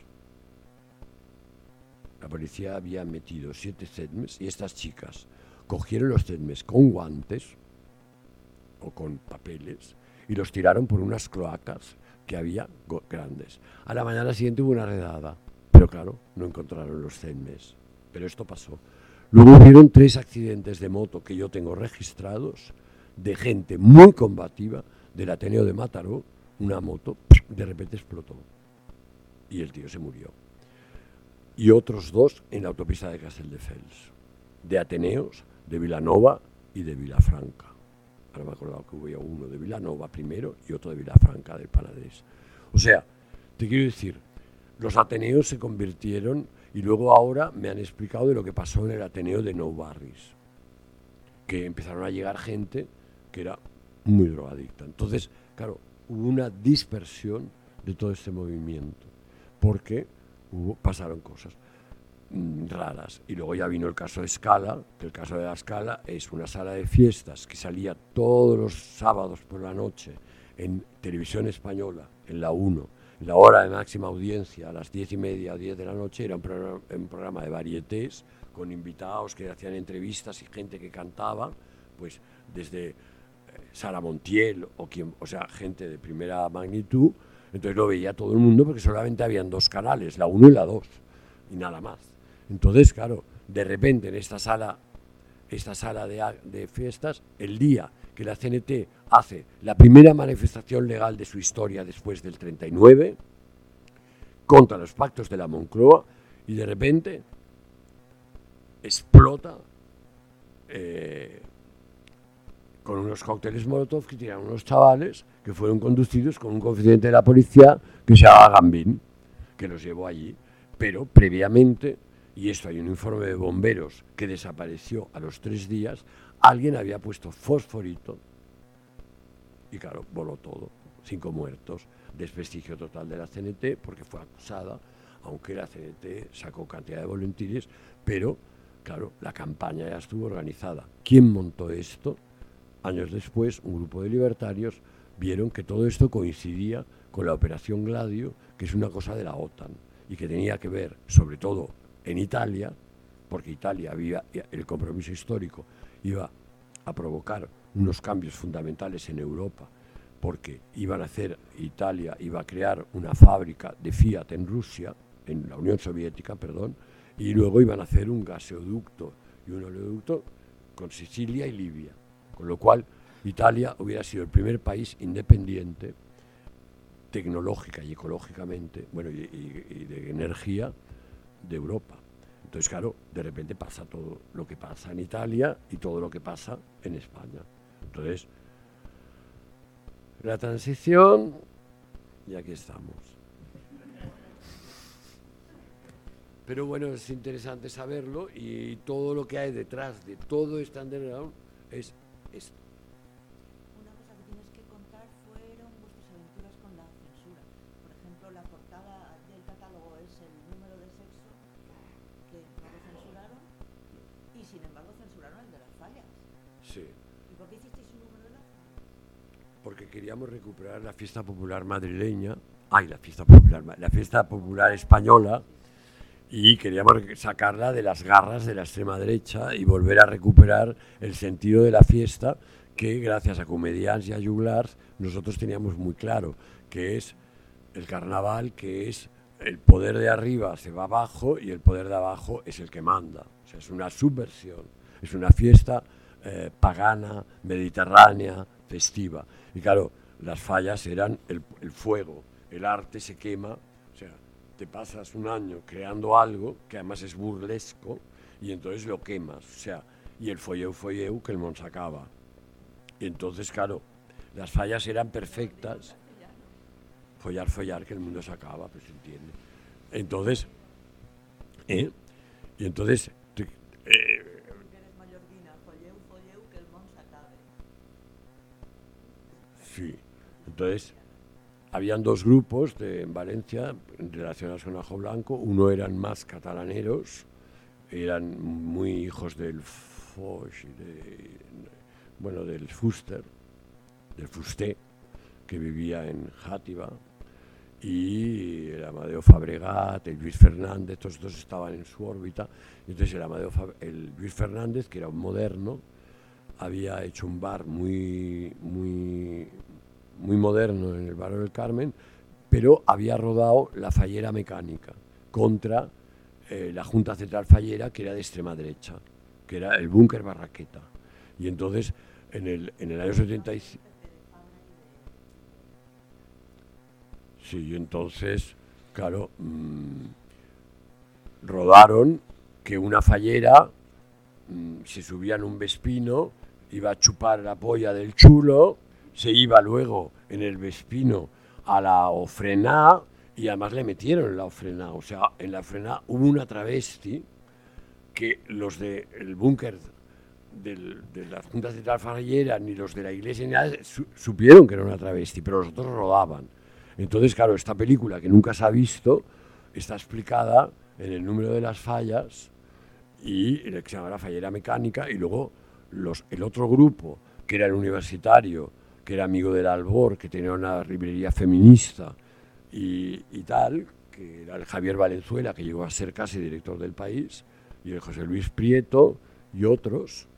la policía había metido siete CEDMES y estas chicas cogieron los CEDMES con guantes o con papeles y los tiraron por unas cloacas que había grandes. A la mañana siguiente hubo una redada, pero claro, no encontraron los CEDMES. Pero esto pasó. Luego hubieron tres accidentes de moto que yo tengo registrados de gente muy combativa del Ateneo de Mataró, una moto de repente explotó y el tío se murió y otros dos en la autopista de Castelldefels, de Ateneos, de Vilanova y de Vilafranca. Ahora me he acordado que hubo uno de Vilanova primero y otro de Vilafranca del Panadés. O sea, te quiero decir, los Ateneos se convirtieron y luego ahora me han explicado de lo que pasó en el Ateneo de Nou Barris, que empezaron a llegar gente que era muy drogadicta. Entonces, claro, hubo una dispersión de todo este movimiento, porque pasaron cosas. mm, raras. Y luego ya vino el caso de Scala, que el caso de la Scala es una sala de fiestas que salía todos los sábados por la noche en televisión española, en la 1, en la hora de máxima audiencia, a las diez y media o 10 de la noche, era un programa, un programa de varietés, con invitados que hacían entrevistas y gente que cantaba, pues desde Sara Montiel o quien, o sea, gente de primera magnitud, entonces lo veía todo el mundo porque solamente habían dos canales, la 1 y la 2, y nada más. Entonces, claro, de repente en esta sala, esta sala de, de fiestas, el día que la CNT hace la primera manifestación legal de su historia después del 39, contra los pactos de la Moncloa, y de repente explota eh, con unos cócteles Molotov que tiraron unos chavales que fueron conducidos con un confidente de la policía que se llama Gambín, que los llevó allí. Pero previamente, y esto hay un informe de bomberos que desapareció a los tres días, alguien había puesto fosforito y claro, voló todo, cinco muertos, desprestigio total de la CNT porque fue acusada, aunque la CNT sacó cantidad de voluntarios, pero claro, la campaña ya estuvo organizada. ¿Quién montó esto? Años después, un grupo de libertarios vieron que todo esto coincidía con la Operación Gladio, que es una cosa de la OTAN, y que tenía que ver, sobre todo en Italia, porque Italia había el compromiso histórico, iba a provocar unos cambios fundamentales en Europa, porque iban a hacer, Italia iba a crear una fábrica de Fiat en Rusia, en la Unión Soviética, perdón, y luego iban a hacer un gasoducto y un oleoducto con Sicilia y Libia. Con lo cual, Italia hubiera sido el primer país independiente tecnológica y ecológicamente, bueno, y, de energía de Europa. Entonces, claro, de repente pasa todo lo que pasa en Italia y todo lo que pasa en España. Entonces, la transición, y aquí estamos. Pero bueno, es interesante saberlo y todo lo que hay detrás de todo este underground es esto. Una cosa que tienes que contar fueron vuestras aventuras con la censura. Por ejemplo, la portada del catálogo es el número de sexo que no lo censuraron y sin embargo censuraron el de las fallas. Sí. ¿Y por qué hicisteis un número de las? Porque queríamos recuperar la fiesta popular madrileña, ay, la fiesta popular, la fiesta popular española y queríamos sacarla de las garras de la extrema derecha y volver a recuperar el sentido de la fiesta que gracias a Comedians y a Juglars nosotros teníamos muy claro, que es el carnaval, que es el poder de arriba se va abajo y el poder de abajo es el que manda. O sea, es una subversión, es una fiesta eh, pagana, mediterránea, festiva. Y claro, las fallas eran el, el fuego, el arte se quema te pasas un año creando algo que además es burlesco y entonces lo quemas, o sea, y el folleu folleu que el mon sacaba. Y entonces, claro, las fallas eran perfectas. Follar, follar, que el mundo se acaba, pues se entiende. Entonces, ¿eh? Y entonces, eh, Sí, entonces habían dos grupos de, en Valencia relacionados con Ajo Blanco. Uno eran más catalaneros, eran muy hijos del Foch y de, bueno, del Fuster, del Fusté, que vivía en Játiva, y el Amadeo Fabregat, el Luis Fernández, todos dos estaban en su órbita. Entonces el, Amadeo el Luis Fernández, que era un moderno, había hecho un bar muy, muy, muy moderno en el barrio del Carmen, pero había rodado La Fallera Mecánica contra eh, la Junta Central Fallera, que era de extrema derecha, que era el búnker Barraqueta. Y entonces, en el, en el año 75... Sí, y entonces, claro, mm, rodaron que una fallera mm, se subía en un vespino, iba a chupar la polla del chulo se iba luego en el Vespino a la Ofrená y además le metieron en la Ofrená. O sea, en la Ofrená hubo una travesti que los del búnker de las juntas de Fallera ni los de la iglesia ni nada, supieron que era una travesti, pero los otros rodaban. Entonces, claro, esta película que nunca se ha visto está explicada en el número de las fallas y el que se llama la fallera mecánica y luego los, el otro grupo que era el universitario que era amigo del Albor que tenía una librería feminista y, tal que era el Javier Valenzuela que llegó a ser casi director del país y el José Luis Prieto y otros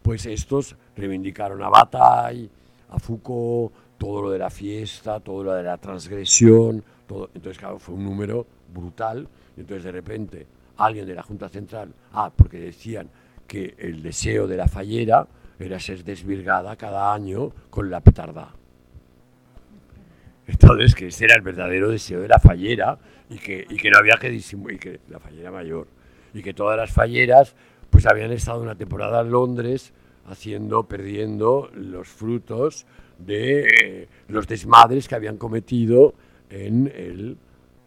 pues estos reivindicaron a Bataille a Foucault todo lo de la fiesta todo lo de la transgresión todo. Entonces claro fue un número brutal. Y entonces de repente alguien de la Junta Central, ah, porque decían que el deseo de la fallera era ser desvirgada cada año con la petarda. Entonces, que ese era el verdadero deseo de la fallera y que, no había que disimular, que la fallera mayor, y que todas las falleras pues habían estado una temporada en Londres haciendo, perdiendo los frutos de eh, los desmadres que habían cometido en, el,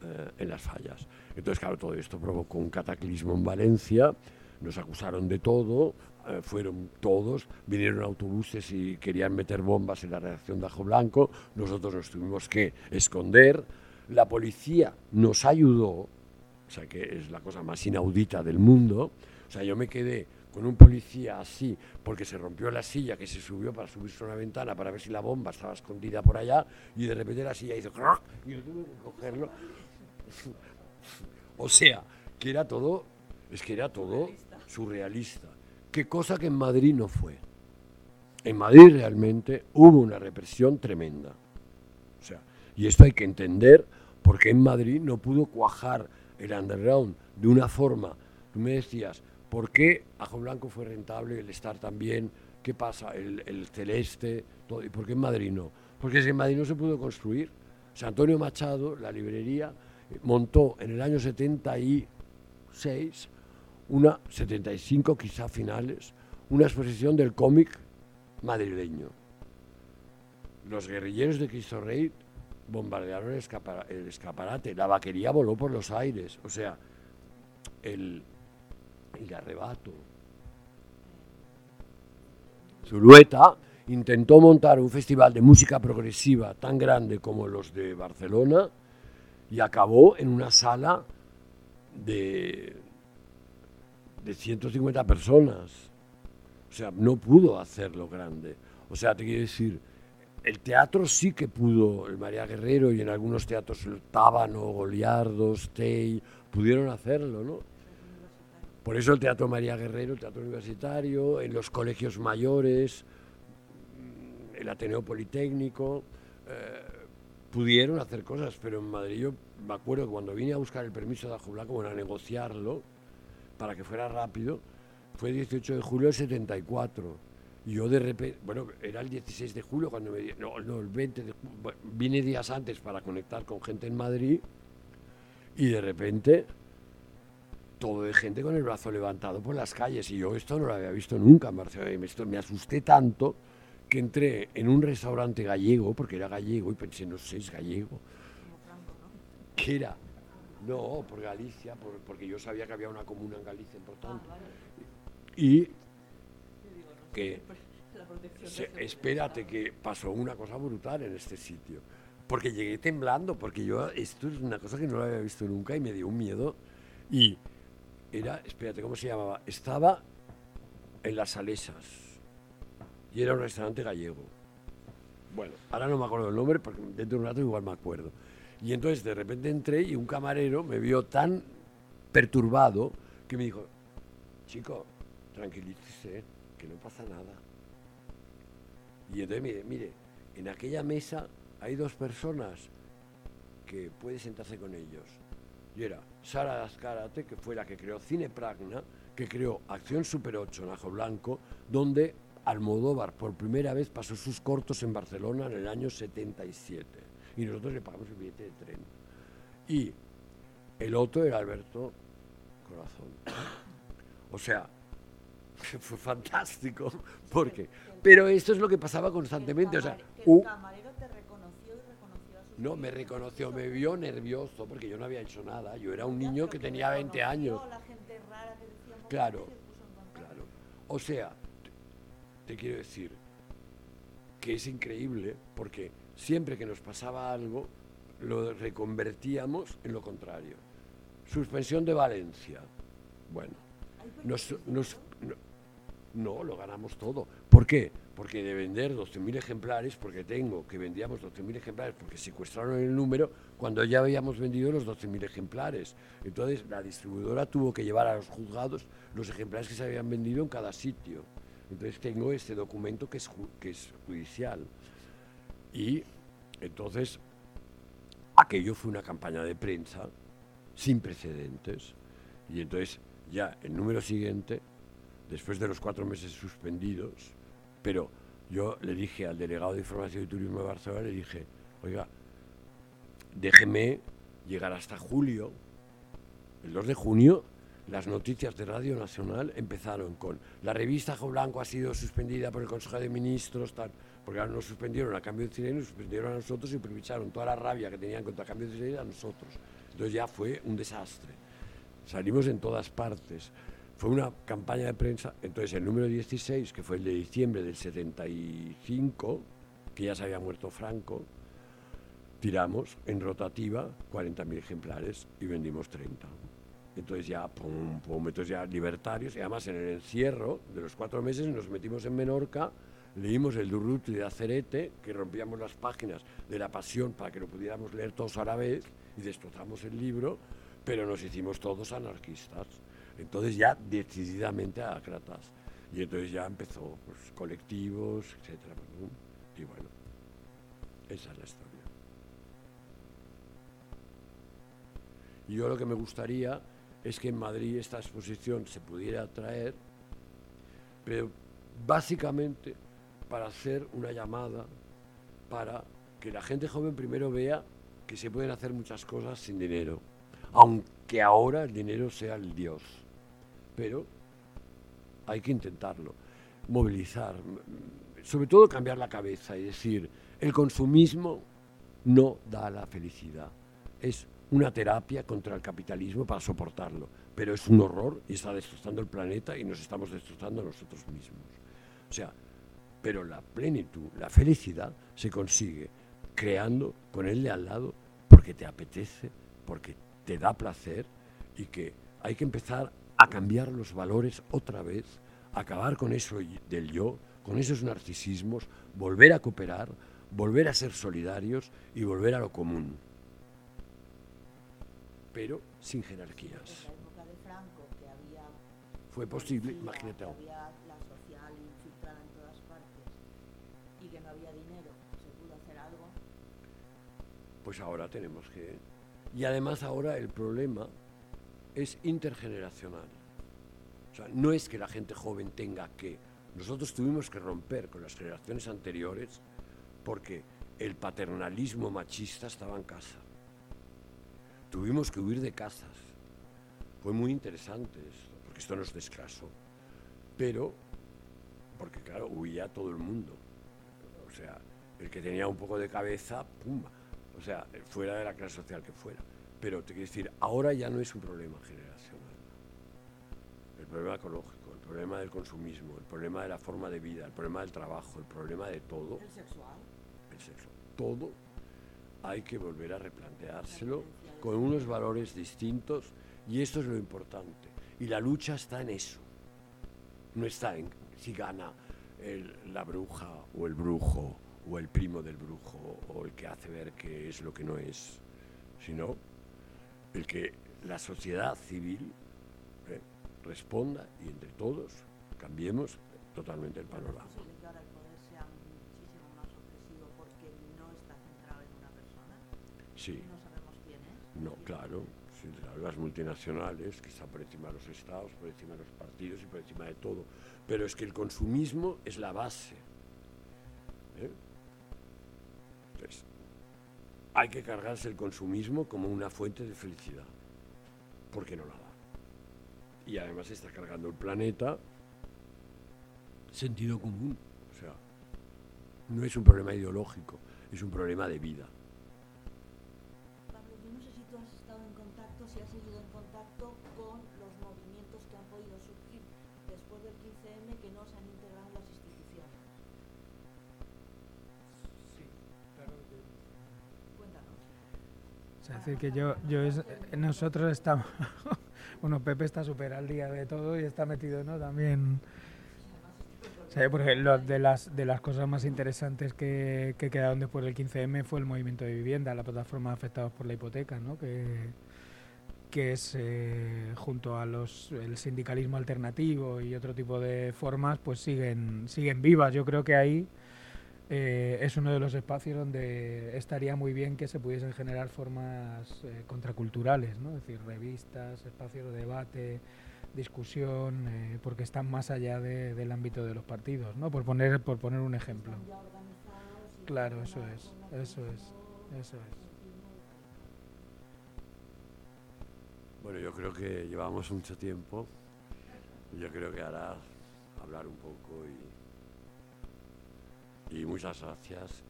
eh, en las fallas. Entonces, claro, todo esto provocó un cataclismo en Valencia, nos acusaron de todo, eh, fueron todos, vinieron autobuses y querían meter bombas en la redacción de Ajo Blanco, nosotros nos tuvimos que esconder, la policía nos ayudó, o sea que es la cosa más inaudita del mundo, o sea, yo me quedé con un policía así, porque se rompió la silla, que se subió para subirse a una ventana para ver si la bomba estaba escondida por allá, y de repente la silla hizo y yo tuve que cogerlo. O sea, que era todo, es que era todo surrealista. Qué cosa que en Madrid no fue. En Madrid realmente hubo una represión tremenda. O sea, y esto hay que entender porque en Madrid no pudo cuajar el underground de una forma. Tú me decías, ¿por qué Ajo Blanco fue rentable, el estar también? ¿Qué pasa? El, celeste, todo. ¿Y por qué en Madrid no? Porque es en Madrid no se pudo construir. O Antonio Machado, la librería, montó en el año 76, una, 75 quizá finales, una exposición del cómic madrileño. Los guerrilleros de Cristo Rey bombardearon el, escaparate, la vaquería voló por los aires, o sea, el, el arrebato. Zulueta intentó montar un festival de música progresiva tan grande como los de Barcelona, y acabó en una sala de, de 150 personas. O sea, no pudo hacerlo grande. O sea, te quiero decir, el teatro sí que pudo, el María Guerrero y en algunos teatros el Tábano, Goliardos, Tey, pudieron hacerlo, ¿no? Por eso el Teatro María Guerrero, el Teatro Universitario, en los colegios mayores, el Ateneo Politécnico, eh, pudieron hacer cosas, pero en Madrid yo me acuerdo que cuando vine a buscar el permiso de Ajo Blanco, bueno, a negociarlo para que fuera rápido, fue el 18 de julio del 74. Y yo de repente, bueno, era el 16 de julio cuando me... No, no el 20 de julio, vine días antes para conectar con gente en Madrid y de repente todo de gente con el brazo levantado por las calles y yo esto no lo había visto nunca en Barcelona y me asusté tanto que entré en un restaurante gallego, porque era gallego, y pensé, no sé, es gallego. ¿Qué era? No, por Galicia, porque yo sabía que había una comuna en Galicia importante. Ah, y que, espérate, que pasó una cosa brutal en este sitio. Porque llegué temblando, porque yo, esto es una cosa que no lo había visto nunca y me dio un miedo. Y era, espérate, ¿cómo se llamaba? Estaba en las Salesas y era un restaurante gallego. Bueno, ahora no me acuerdo el nombre, porque dentro de un rato igual me acuerdo. Y entonces de repente entré y un camarero me vio tan perturbado que me dijo, chico, tranquilícese, que no pasa nada. Y entonces mire, mire, en aquella mesa hay dos personas que puede sentarse con ellos. Y era Sara Ascarate, que fue la que creó Cine Pragna, que creó Acción Super 8 en Ajo Blanco, donde Almodóvar por primera vez pasó sus cortos en Barcelona en el año 77 y nosotros le pagamos el billete de tren. Y el otro era Alberto Corazón. O sea, fue fantástico, porque... Pero esto es lo que pasaba constantemente, o sea... Uh, camarero te reconoció y reconoció a su no, me reconoció, me vio nervioso porque yo no había hecho nada. Yo era un niño que tenía 20 años. Claro, claro. O sea, te quiero decir que es increíble porque siempre que nos pasaba algo lo reconvertíamos en lo contrario. suspensión de Valencia. Bueno, nos, nos, no, lo ganamos todo. ¿Por qué? Porque de vender 12.000 ejemplares, porque tengo que vendíamos 12.000 ejemplares, porque secuestraron el número cuando ya habíamos vendido los 12.000 ejemplares. Entonces la distribuidora tuvo que llevar a los juzgados los ejemplares que se habían vendido en cada sitio. Entonces tengo este documento que es, que es judicial. Y entonces aquello fue una campaña de prensa sin precedentes. Y entonces ya el número siguiente después de los cuatro meses suspendidos, pero yo le dije al delegado de Información y Turismo de Barcelona, le dije, oiga, déjeme llegar hasta julio. El 2 de junio las noticias de Radio Nacional empezaron con la revista Jo Blanco ha sido suspendida por el Consejo de Ministros, tal, porque ahora nos suspendieron a cambio de cine, nos suspendieron a nosotros y aprovecharon toda la rabia que tenían contra cambio de a nosotros. Entonces ya fue un desastre. Salimos en todas partes. Fue una campaña de prensa, entonces el número 16, que fue el de diciembre del 75, que ya se había muerto Franco, tiramos en rotativa 40.000 ejemplares y vendimos 30. Entonces ya, pum, pum, entonces ya libertarios, y además en el encierro de los cuatro meses nos metimos en Menorca, leímos el Durruti de Acerete, que rompíamos las páginas de la pasión para que lo pudiéramos leer todos a la vez, y destrozamos el libro, pero nos hicimos todos anarquistas. Entonces ya decididamente a Kratas. Y entonces ya empezó pues, colectivos, etcétera. Y bueno, esa es la historia. Yo lo que me gustaría es que en Madrid esta exposición se pudiera traer, pero básicamente para hacer una llamada para que la gente joven primero vea que se pueden hacer muchas cosas sin dinero, aunque ahora el dinero sea el Dios pero hay que intentarlo, movilizar, sobre todo cambiar la cabeza y decir, el consumismo no da la felicidad, es una terapia contra el capitalismo para soportarlo, pero es un horror y está destrozando el planeta y nos estamos destrozando nosotros mismos. O sea, pero la plenitud, la felicidad se consigue creando con de al lado porque te apetece, porque te da placer y que hay que empezar a cambiar los valores otra vez, acabar con eso del yo, con esos narcisismos, volver a cooperar, volver a ser solidarios y volver a lo común. Pero sin jerarquías. En la época de Franco, que había fue posible, imagínate había la social infiltrada en todas partes y que no había dinero, se pudo hacer algo. Pues ahora tenemos que... Y además ahora el problema es intergeneracional. O sea, no es que la gente joven tenga que... Nosotros tuvimos que romper con las generaciones anteriores porque el paternalismo machista estaba en casa. Tuvimos que huir de casas. Fue muy interesante esto, porque esto nos desclasó. Pero, porque claro, huía todo el mundo. O sea, el que tenía un poco de cabeza, pum, o sea, fuera de la clase social que fuera. Pero te quiero decir, ahora ya no es un problema generacional. El problema ecológico, el problema del consumismo, el problema de la forma de vida, el problema del trabajo, el problema de todo, El sexual. el sexo, todo hay que volver a replanteárselo con unos valores distintos y esto es lo importante. Y la lucha está en eso. No está en si gana el- la bruja o el brujo o el primo del brujo o el que hace ver que es lo que no es, sino el que la sociedad civil eh, responda y entre todos cambiemos totalmente el panorama. Sí. no sabemos quién es. No, claro, sí, claro, las multinacionales que están por encima de los estados, por encima de los partidos y por encima de todo. Pero es que el consumismo es la base. ¿eh? Entonces, hay que cargarse el consumismo como una fuente de felicidad, porque no la da. Y además está cargando el planeta sentido común. O sea, no es un problema ideológico, es un problema de vida. Pablo, yo no sé si tú has estado en contacto, si has seguido en contacto con los movimientos que han podido surgir después del 15M que no se han integrado en las instituciones. Sí, claro que Cuéntanos. Es decir, que yo, yo es, nosotros estamos, bueno, Pepe está súper al día de todo y está metido, ¿no? También, porque lo, de, las, de las cosas más interesantes que, que quedaron después del 15M fue el movimiento de vivienda, la plataforma afectados por la hipoteca, ¿no? Que, que es eh, junto a los el sindicalismo alternativo y otro tipo de formas pues siguen siguen vivas yo creo que ahí eh, es uno de los espacios donde estaría muy bien que se pudiesen generar formas eh, contraculturales no es decir revistas espacios de debate discusión porque están más allá del ámbito de los partidos no por poner por poner un ejemplo. Claro eso es eso es eso es. Bueno, yo creo que llevamos mucho tiempo. Yo creo que hará hablar un poco y, y muchas gracias.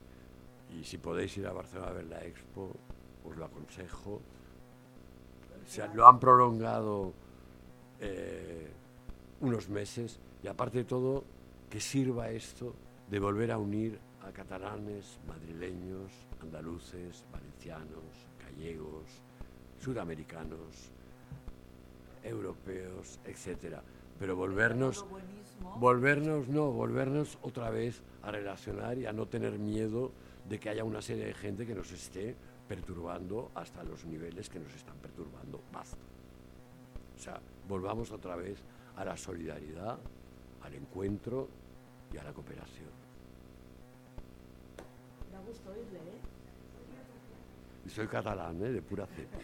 Y si podéis ir a Barcelona a ver la expo, os lo aconsejo. Se lo han prolongado eh, unos meses y aparte de todo, que sirva esto de volver a unir a catalanes, madrileños, andaluces, valencianos, gallegos, sudamericanos, europeos, etcétera. Pero volvernos, volvernos, no, volvernos otra vez a relacionar y a no tener miedo de que haya una serie de gente que nos esté perturbando hasta los niveles que nos están perturbando. Basta. O sea, volvamos otra vez a la solidaridad, al encuentro y a la cooperación. Da gusto oírle, ¿eh? Y soy catalán, ¿eh? de pura cepa.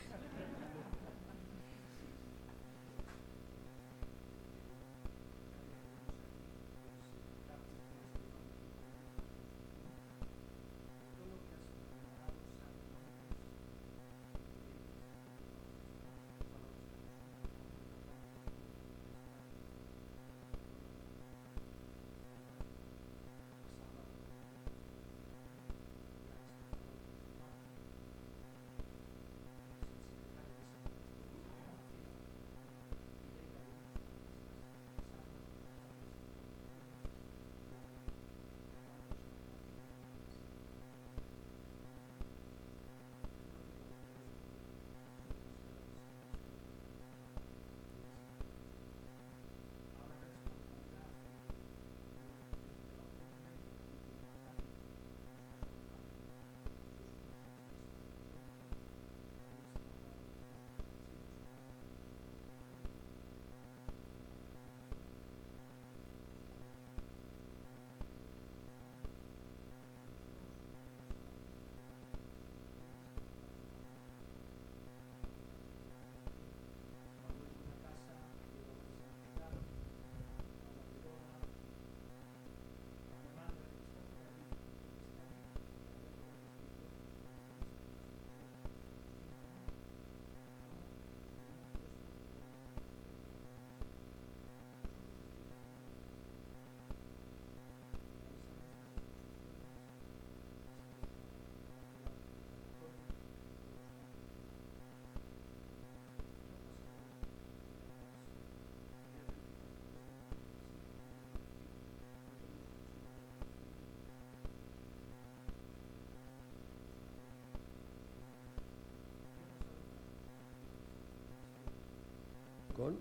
Con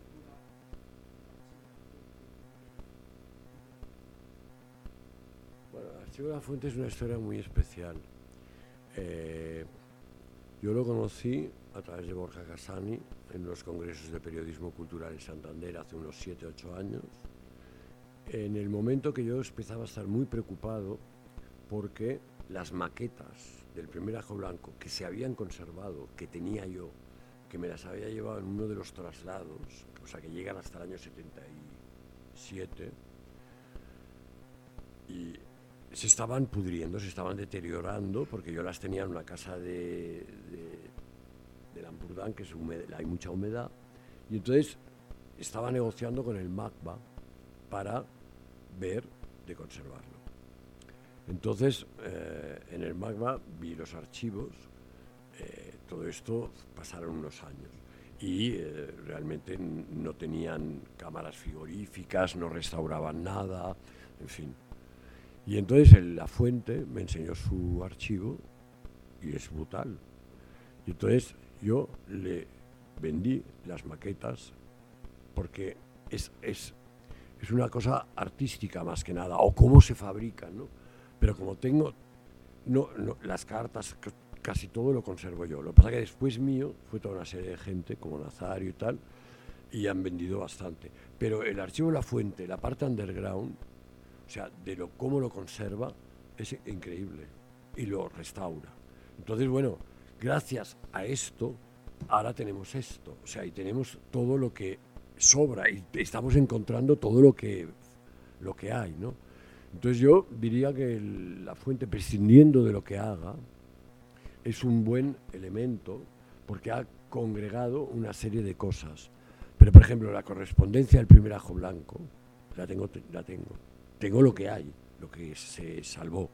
Bueno, Archivo de la Fuente es una historia muy especial. Eh, yo lo conocí a través de Borja Casani en los congresos de periodismo cultural en Santander hace unos 7, 8 años. En el momento que yo empezaba a estar muy preocupado porque las maquetas del primer ajo blanco que se habían conservado, que tenía yo, que me las había llevado en uno de los traslados, o sea que llegan hasta el año 77, y se estaban pudriendo, se estaban deteriorando, porque yo las tenía en una casa de, de, Lampurdán, que es hay mucha humedad, y entonces estaba negociando con el MACBA para ver de conservarlo. Entonces, eh, en el MACBA vi los archivos, todo esto pasaron unos años y eh, realmente no tenían cámaras frigoríficas, no restauraban nada, en fin. Y entonces la fuente me enseñó su archivo y es brutal. Y entonces yo le vendí las maquetas porque es, es, es una cosa artística más que nada, o cómo se fabrican, ¿no? Pero como tengo no, no, las cartas, casi todo lo conservo yo. Lo que pasa que después mío fue toda una serie de gente, como Nazario y tal, y han vendido bastante. Pero el archivo de la fuente, la parte underground, o sea, de lo cómo lo conserva, es increíble. Y lo restaura. Entonces, bueno, gracias a esto, ahora tenemos esto. O sea, y tenemos todo lo que sobra y estamos encontrando todo lo que, lo que hay, ¿no? Entonces yo diría que la fuente, prescindiendo de lo que haga, es un buen elemento porque ha congregado una serie de cosas. Pero, por ejemplo, la correspondencia del primer ajo blanco, la tengo, la tengo. Tengo lo que hay, lo que se salvó.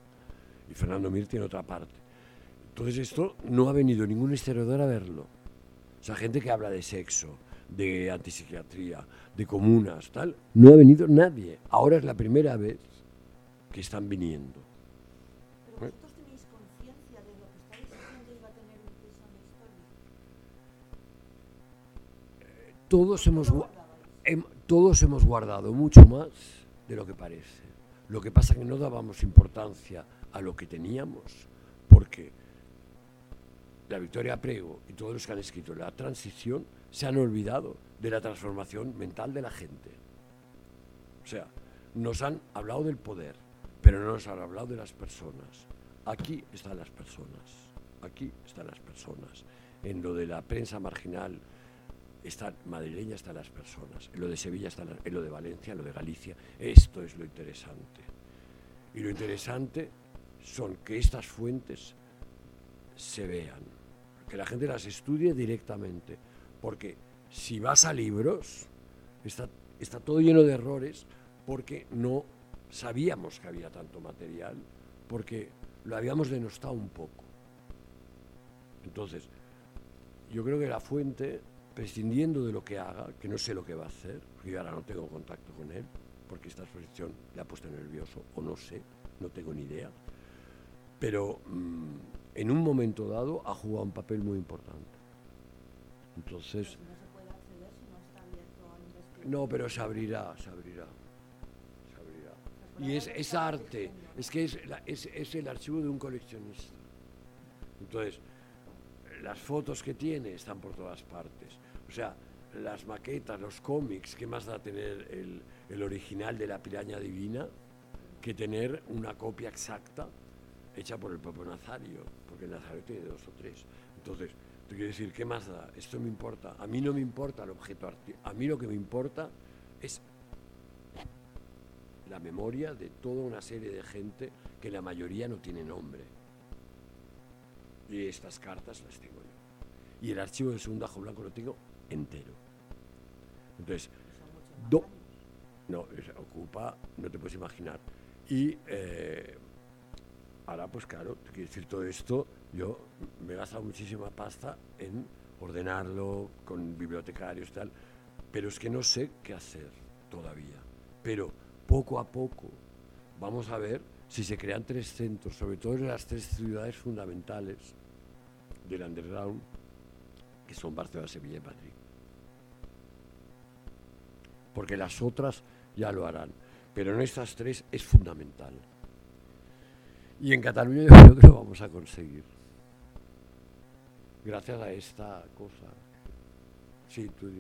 Y Fernando Mir tiene otra parte. Entonces esto no ha venido ningún historiador a verlo. O sea, gente que habla de sexo, de antipsiquiatría, de comunas, tal, no ha venido nadie. Ahora es la primera vez que están viniendo. Pero vosotros tenéis conciencia de lo que estáis haciendo iba a tener un peso en la historia. Todos hemos, todos hemos guardado mucho más de lo que parece. Lo que pasa es que no dábamos importancia a lo que teníamos, porque la Victoria Prego y todos los que han escrito la transición se han olvidado de la transformación mental de la gente. O sea, nos han hablado del poder, pero no nos han hablado de las personas. Aquí están las personas, aquí están las personas. En lo de la prensa marginal están madrileña están las personas, en lo de Sevilla las- en lo de Valencia, en lo de Galicia. Esto es lo interesante. Y lo interesante son que estas fuentes se vean, que la gente las estudie directamente, porque si vas a libros, está, está todo lleno de errores porque no sabíamos que había tanto material, porque lo habíamos denostado un poco. Entonces, yo creo que la fuente, prescindiendo de lo que haga, que no sé lo que va a hacer, porque yo ahora no tengo contacto con él, porque esta exposición le ha puesto nervioso, o no sé, no tengo ni idea, pero mm, en un momento dado ha jugado un papel muy importante. Entonces, No se puede acceder si no está abierto a no, pero se abrirá, se abrirá. Se abrirá. Y es, es arte, es que es, la- es, es el archivo de un coleccionista. Entonces, las fotos que tiene están por todas partes. O sea, las maquetas, los cómics, ¿qué más da tener el, original de la piraña divina que tener una copia exacta hecha por el propio Nazario? Porque el Nazario tiene dos o tres. Entonces, te quiero decir, ¿qué más da? Esto me importa. A mí no me importa el objeto artístico. A mí lo que me importa es la memoria de toda una serie de gente que la mayoría no tiene nombre. Y estas cartas las tengo yo. Y el archivo del segundo ajo blanco lo tengo entero. Entonces, do- no, ocupa, no te puedes imaginar. Y eh, ahora, pues claro, quiero decir todo esto, yo me he gastado muchísima pasta en ordenarlo con bibliotecarios tal, pero es que no sé qué hacer todavía. Pero poco a poco vamos a ver si se crean tres centros, sobre todo en las tres ciudades fundamentales del underground, que son Barcelona, Sevilla y Madrid. Porque las otras ya lo harán, pero en estas tres es fundamental. Y en Cataluña yo creo que lo vamos a conseguir. Gracias a esta cosa. Sí, tú.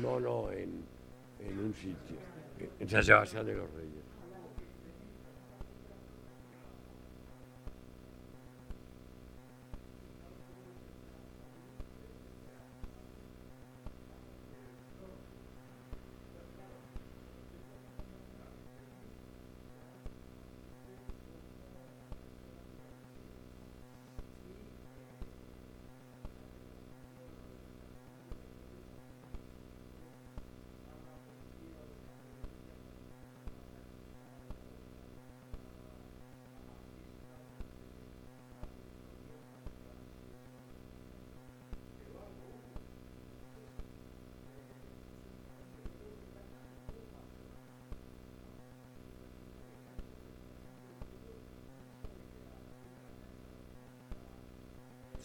No, no, en, en un sitio, en San Sebastián de los Reyes.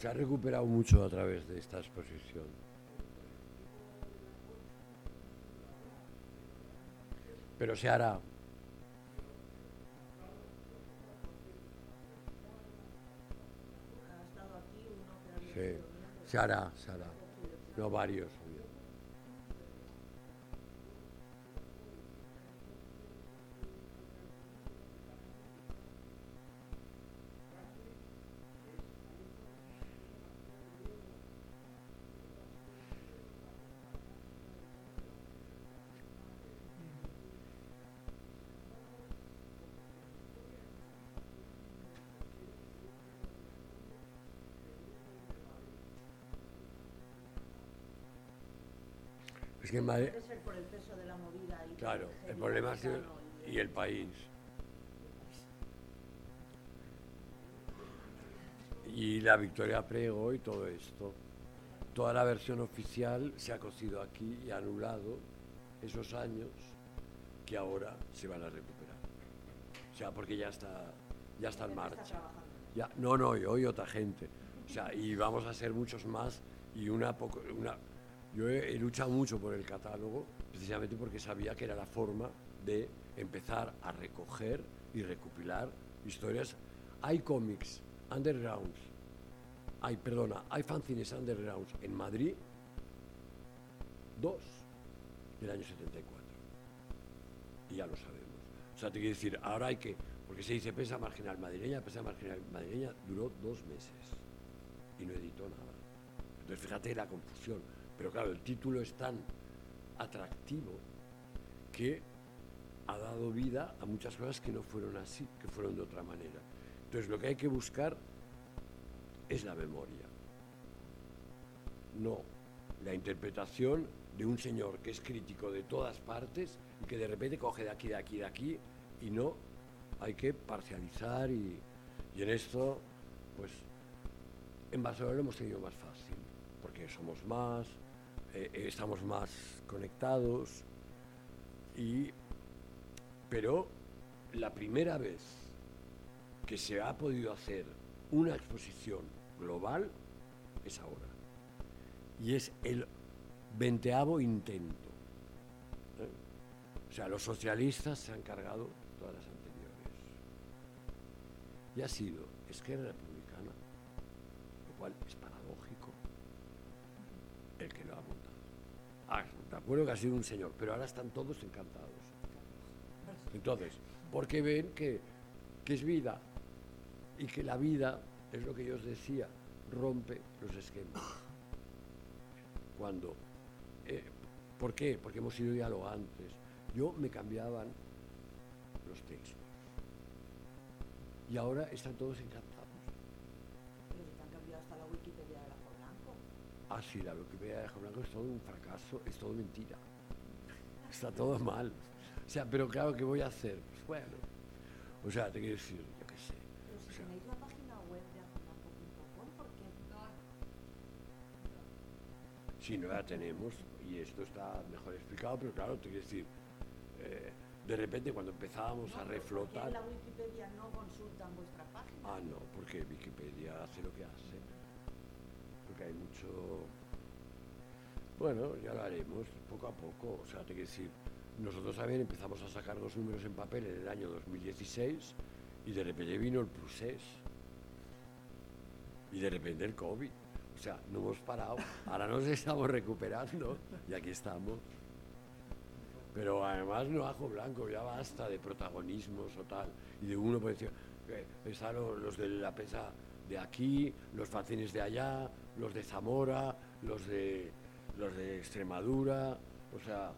Se ha recuperado mucho a través de esta exposición. Pero se hará. Sí, se hará, se hará. No varios. Que ser por el peso de la movida. Y claro, el problema es y el país. Y la Victoria Prego y todo esto. Toda la versión oficial se ha cosido aquí y ha anulado esos años que ahora se van a recuperar. O sea, porque ya está, ya está en marcha. Ya, no, no, y hoy otra gente. O sea, y vamos a ser muchos más y una poco, una, yo he, luchado mucho por el catálogo, precisamente porque sabía que era la forma de empezar a recoger y recopilar historias. Hay cómics undergrounds, hay, perdona, hay fanzines undergrounds en Madrid, dos, del año 74. Y ya lo sabemos. O sea, te quiero decir, ahora hay que, porque se dice pesa marginal madrileña, pesa marginal madrileña duró dos meses y no editó nada. Entonces fíjate la confusión pero claro, el título es tan atractivo que ha dado vida a muchas cosas que no fueron así, que fueron de otra manera. Entonces lo que hay que buscar es la memoria, no la interpretación de un señor que es crítico de todas partes y que de repente coge de aquí, de aquí, de aquí y no, hay que parcializar y, en esto, pues en Barcelona lo hemos tenido más fácil, porque somos más, eh, estamos más conectados, y, pero la primera vez que se ha podido hacer una exposición global es ahora. Y es el veinteavo intento. ¿eh? O sea, los socialistas se han cargado todas las anteriores. Y ha sido Esquerra Republicana, lo cual es paradójico, el que lo ha Ah, de acuerdo que ha sido un señor, pero ahora están todos encantados. Entonces, porque ven que, es vida y que la vida, es lo que yo os decía, rompe los esquemas. Cuando, eh, ¿Por qué? Porque hemos sido dialogantes. Yo me cambiaban los textos. Y ahora están todos encantados. Ah, sí, la Wikipedia de Blanco es todo un fracaso, es todo mentira. Está todo mal. O sea, pero claro, ¿qué voy a hacer? Pues bueno. O sea, te quiero decir, yo qué sé. Pero si tenéis la página web de ajoblanco.com, ¿por qué no? Sí, no la tenemos y esto está mejor explicado, pero claro, te quiero decir, eh, de repente cuando empezábamos a reflotar... ¿Por qué en la Wikipedia no consultan vuestra página? Ah, no, porque Wikipedia hace lo que hace hay mucho. Bueno, ya lo haremos poco a poco. O sea, te quiero decir, nosotros también empezamos a sacar los números en papel en el año 2016 y de repente vino el procés y de repente el COVID. O sea, no hemos parado. Ahora nos estamos recuperando y aquí estamos. Pero además no ajo blanco, ya basta de protagonismos o tal. Y de uno puede decir, eh, están los de la pesa de aquí, los facines de allá, los de Zamora, los de, los de Extremadura, o sea,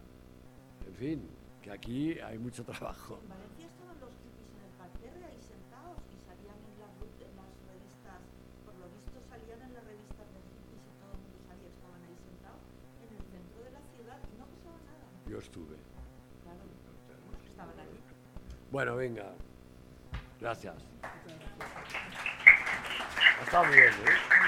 en fin, que aquí hay mucho trabajo. En Valencia estaban los hippies en el parterre ahí sentados y salían en las, en las revistas, por lo visto salían en las revistas de hippies y todo el mundo salía, estaban ahí sentados en el centro de la ciudad y no pasaba nada. Yo estuve. Claro, estaban. Bueno, venga. Gracias. Está bien, ¿eh?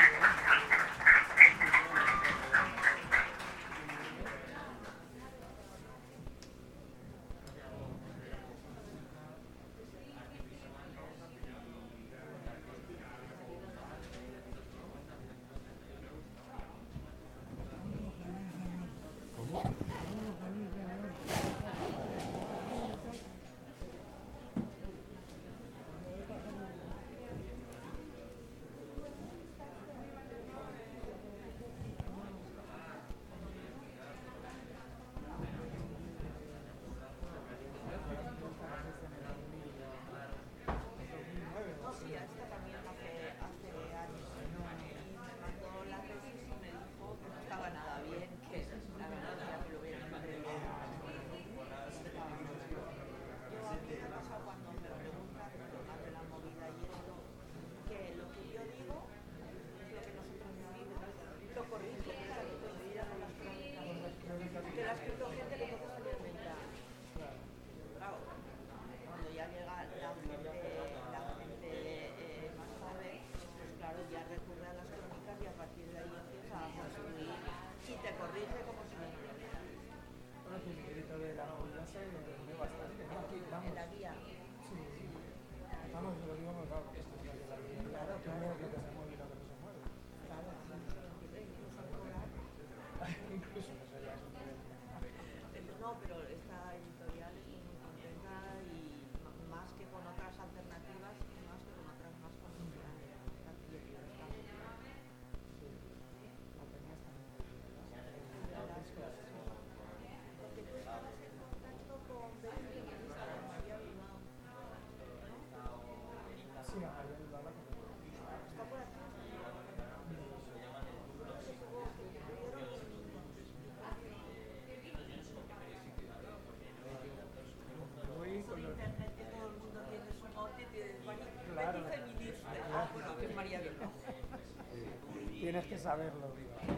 Tienes que saberlo, digo.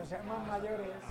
los hermanos mayores